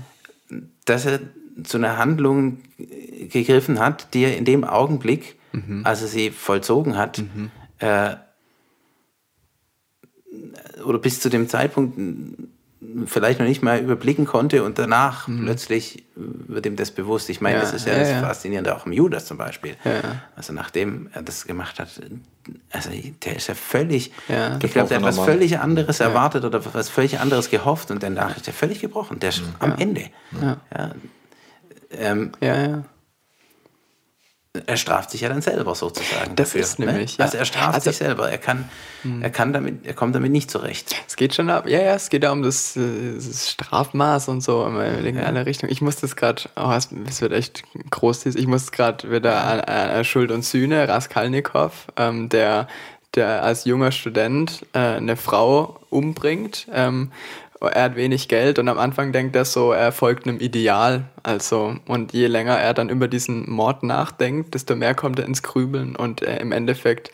dass er zu einer Handlung gegriffen hat, die er in dem Augenblick, als er sie vollzogen hat, äh, oder bis zu dem Zeitpunkt vielleicht noch nicht mal überblicken konnte und danach plötzlich wird ihm das bewusst. Ich meine, Ja, das ist ja, ja, das ja. Faszinierende auch im Judas zum Beispiel. Also nachdem er das gemacht hat, also der ist ja völlig, ich glaube, der hat was völlig anderes erwartet oder was völlig anderes gehofft und danach ist er völlig gebrochen. Der ist am Ende. Ähm, Ja, ja. Er straft sich ja dann selber sozusagen. Das dafür, ist nämlich, Ne? ja. Also er straft Also- sich selber. Er kann, er kann damit, er kommt damit nicht zurecht. Es geht schon ab. Ja, ja, es geht da um das, äh, das Strafmaß und so in Ja. alle Richtungen. Ich muss das gerade, oh, es, es wird echt groß. Ich muss gerade wieder an, an Schuld und Sühne, Raskolnikow, ähm, der, der als junger Student äh, eine Frau umbringt. Ähm, er hat wenig Geld und am Anfang denkt er so, er folgt einem Ideal. Also, und je länger er dann über diesen Mord nachdenkt, desto mehr kommt er ins Grübeln und äh, im Endeffekt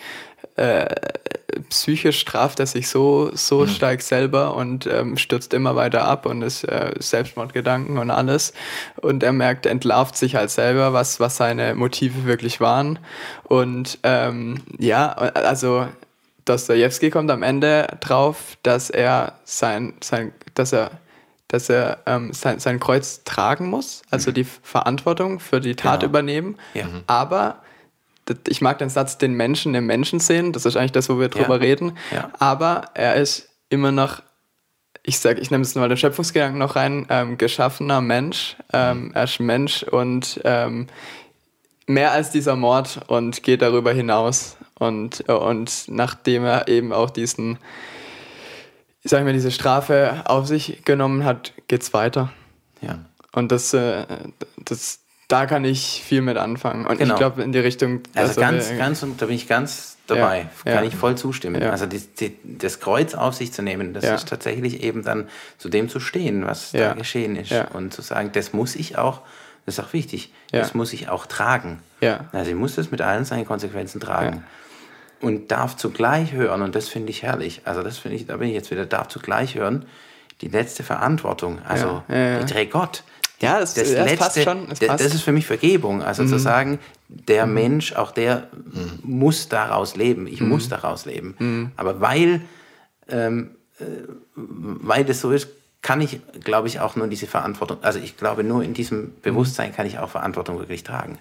psychisch straft er sich so, so stark selber und ähm, stürzt immer weiter ab und ist äh, Selbstmordgedanken und alles. Und er merkt, er entlarvt sich halt selber, was, was seine Motive wirklich waren. Und ähm, ja, also Dostoevsky kommt am Ende drauf, dass er sein, sein dass er dass er ähm, sein, sein Kreuz tragen muss, also die Verantwortung für die Tat Genau. übernehmen. Ja. Aber d- ich mag den Satz, den Menschen im Menschen sehen, das ist eigentlich das, wo wir drüber Ja. reden. Ja. Aber er ist immer noch, ich sage, ich nehme jetzt mal den Schöpfungsgedanken noch rein, ähm, geschaffener Mensch. Ähm, er ist Mensch und ähm, mehr als dieser Mord und geht darüber hinaus. Und, äh, und nachdem er eben auch diesen, ich sag mal, diese Strafe auf sich genommen hat, geht's weiter. Ja. Und das, äh, das, da kann ich viel mit anfangen. Und Genau. ich glaube, in die Richtung. Also wir- ganz, ganz, und da bin ich ganz dabei. Ja, Kann ja. ich voll zustimmen. Ja. Also die, die, das Kreuz auf sich zu nehmen, das ist tatsächlich eben dann zu dem zu stehen, was da geschehen ist. Und zu sagen, das muss ich auch, das ist auch wichtig, das muss ich auch tragen. Also ich muss das mit allen seinen Konsequenzen tragen. Und darf zugleich hören, und das finde ich herrlich, also das finde ich, da bin ich jetzt wieder, darf zugleich hören, die letzte Verantwortung, also Ja, ja, ja. die trägt Gott. Ja, das- das, das letzte, passt schon, das passt. Mhm. das ist für mich Vergebung. Also zu sagen, der Mensch, auch der muss daraus leben. Ich muss Mhm. daraus leben. Aber weil, ähm, äh, weil das so ist, kann ich, glaube ich, auch nur diese Verantwortung, also ich glaube, nur in diesem Bewusstsein kann ich auch Verantwortung wirklich tragen.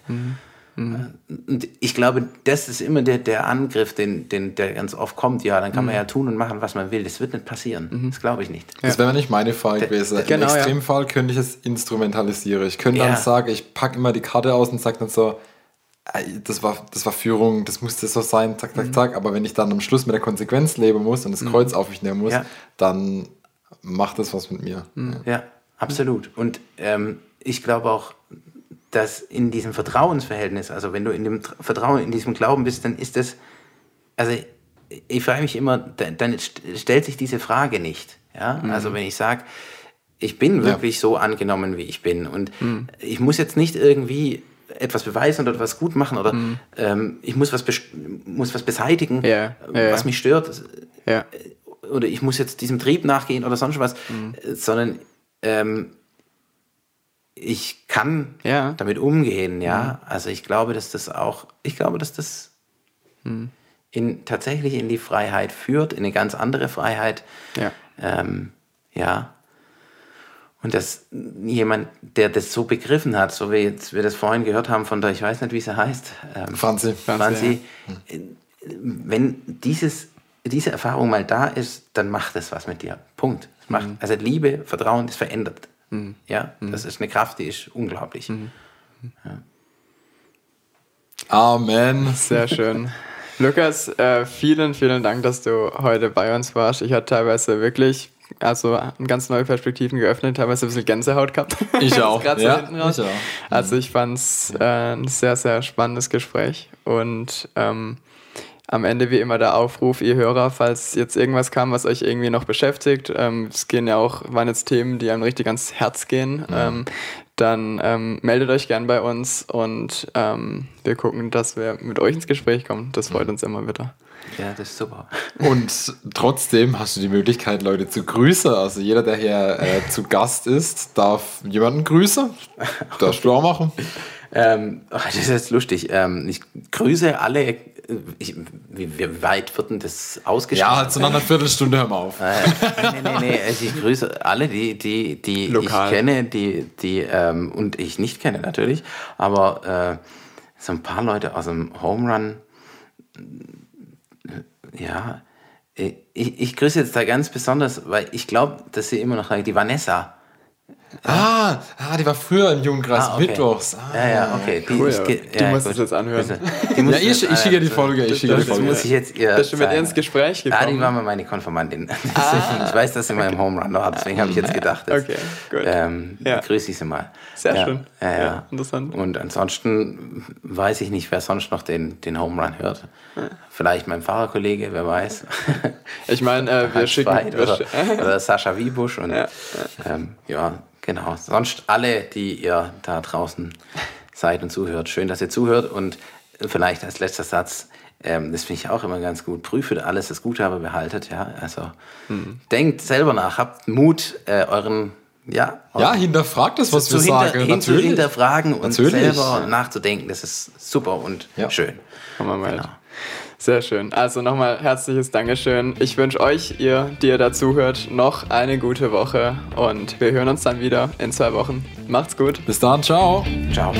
Mhm. Und ich glaube, das ist immer der, der Angriff, den, den, der ganz oft kommt. Ja, dann kann Mhm. man ja tun und machen, was man will. Das wird nicht passieren. Das glaube ich nicht. Das wäre nicht meine Frage gewesen. Im genau, ja. Extremfall könnte ich es instrumentalisieren. Ich könnte Ja. dann sagen, ich packe immer die Karte aus und sage dann so, das war, das war Führung, das musste so sein, zack, Mhm. zack, zack. Aber wenn ich dann am Schluss mit der Konsequenz leben muss und das Kreuz auf mich nehmen muss, Ja. dann macht das was mit mir. Ja, absolut. Und ähm, ich glaube auch, dass in diesem Vertrauensverhältnis, also wenn du in dem Tr- Vertrauen, in diesem Glauben bist, dann ist das, also ich frage mich immer, dann, dann st- stellt sich diese Frage nicht. Ja? Also wenn ich sage, ich bin wirklich so angenommen, wie ich bin und ich muss jetzt nicht irgendwie etwas beweisen oder etwas gut machen oder ähm, ich muss was, muss was beseitigen, Ja, ja, was ja. mich stört Ja. oder ich muss jetzt diesem Trieb nachgehen oder sonst was, Mhm. äh, sondern ähm, ich kann Ja. damit umgehen, ja. Also ich glaube, dass das auch, ich glaube, dass das Mhm. in, tatsächlich in die Freiheit führt, in eine ganz andere Freiheit. Ja. Ähm, ja. Und dass jemand, der das so begriffen hat, so wie jetzt wir das vorhin gehört haben von der, ich weiß nicht, wie sie heißt, ähm, Franzi. Franzi, äh, wenn dieses, diese Erfahrung mal da ist, dann macht es was mit dir. Punkt. Es macht, Also Liebe, Vertrauen, das verändert. Ja, das ist eine Kraft, die ist unglaublich. Amen. Sehr schön. Lukas, äh, vielen, vielen Dank, dass du heute bei uns warst. Ich hatte teilweise wirklich, also ganz neue Perspektiven geöffnet, teilweise ein bisschen Gänsehaut gehabt. Ich auch. So Ja, raus. ich auch. Also ich fand es äh, ein sehr, sehr spannendes Gespräch und ähm, am Ende wie immer der Aufruf, ihr Hörer, falls jetzt irgendwas kam, was euch irgendwie noch beschäftigt. Ähm, es gehen ja auch, waren jetzt Themen, die einem richtig ans Herz gehen. Ähm, dann ähm, meldet euch gern bei uns und ähm, wir gucken, dass wir mit euch ins Gespräch kommen. Das freut uns immer wieder. Ja, das ist super. Und trotzdem hast du die Möglichkeit, Leute zu grüßen. Also jeder, der hier äh, zu Gast ist, darf jemanden grüßen. Darfst du auch machen. Ähm, oh, das ist jetzt lustig. Ähm, ich grüße alle. Ich, wie, wie weit wird denn das ausgestrahlt? Ja, halt so nach einer Viertelstunde hören wir auf. Äh, nee, nee, nee. Also ich grüße alle, die, die, die Lokal. ich kenne, die, die ähm, und ich nicht kenne natürlich. Aber äh, so ein paar Leute aus dem Home Run, äh, ja. Ich, ich grüße jetzt da ganz besonders, weil ich glaube, dass sie immer noch die Vanessa. Ah, ah, die war früher im Jugendkreis Ah, okay. Mittwochs. Ah. Ja, ja, okay. Die, Cool, ich ja. Du ja, musst gut. es jetzt anhören. Die Ja, ich, ich schicke die Folge. Ich schicke dir die das Folge. muss ich jetzt ihr Bist du mit ihr ins Gespräch Ja, gekommen? die war mal meine Konfirmandin. Deswegen, ich weiß, dass sie mal im Home Run war, deswegen habe ich jetzt gedacht, jetzt, Okay, gut. ähm, Ja. grüße ich sie mal. Sehr ja, schön. Ja, ja. Ja, interessant. Und ansonsten weiß ich nicht, wer sonst noch den, den Home Run hört. Vielleicht mein Fahrerkollege, wer weiß. Ich meine, äh, wir schicken. Wir oder, oder Sascha Wiebusch. Und, Ja, Ähm, ja, genau. Sonst alle, die ihr da draußen seid und zuhört. Schön, dass ihr zuhört. Und vielleicht als letzter Satz, ähm, das finde ich auch immer ganz gut. Prüfet alles, das Gute aber behaltet. Ja, also Hm. denkt selber nach, habt Mut, äh, euren ja, Ja, hinterfragt das, was zu wir hinter, sagen. hin zu Natürlich. hinterfragen und Natürlich, selber nachzudenken. Das ist super und Ja. schön. Haben wir mal. Genau. Sehr schön. Also nochmal herzliches Dankeschön. Ich wünsche euch, ihr, die ihr dazuhört, noch eine gute Woche und wir hören uns dann wieder in zwei Wochen. Macht's gut. Bis dann, ciao. Ciao.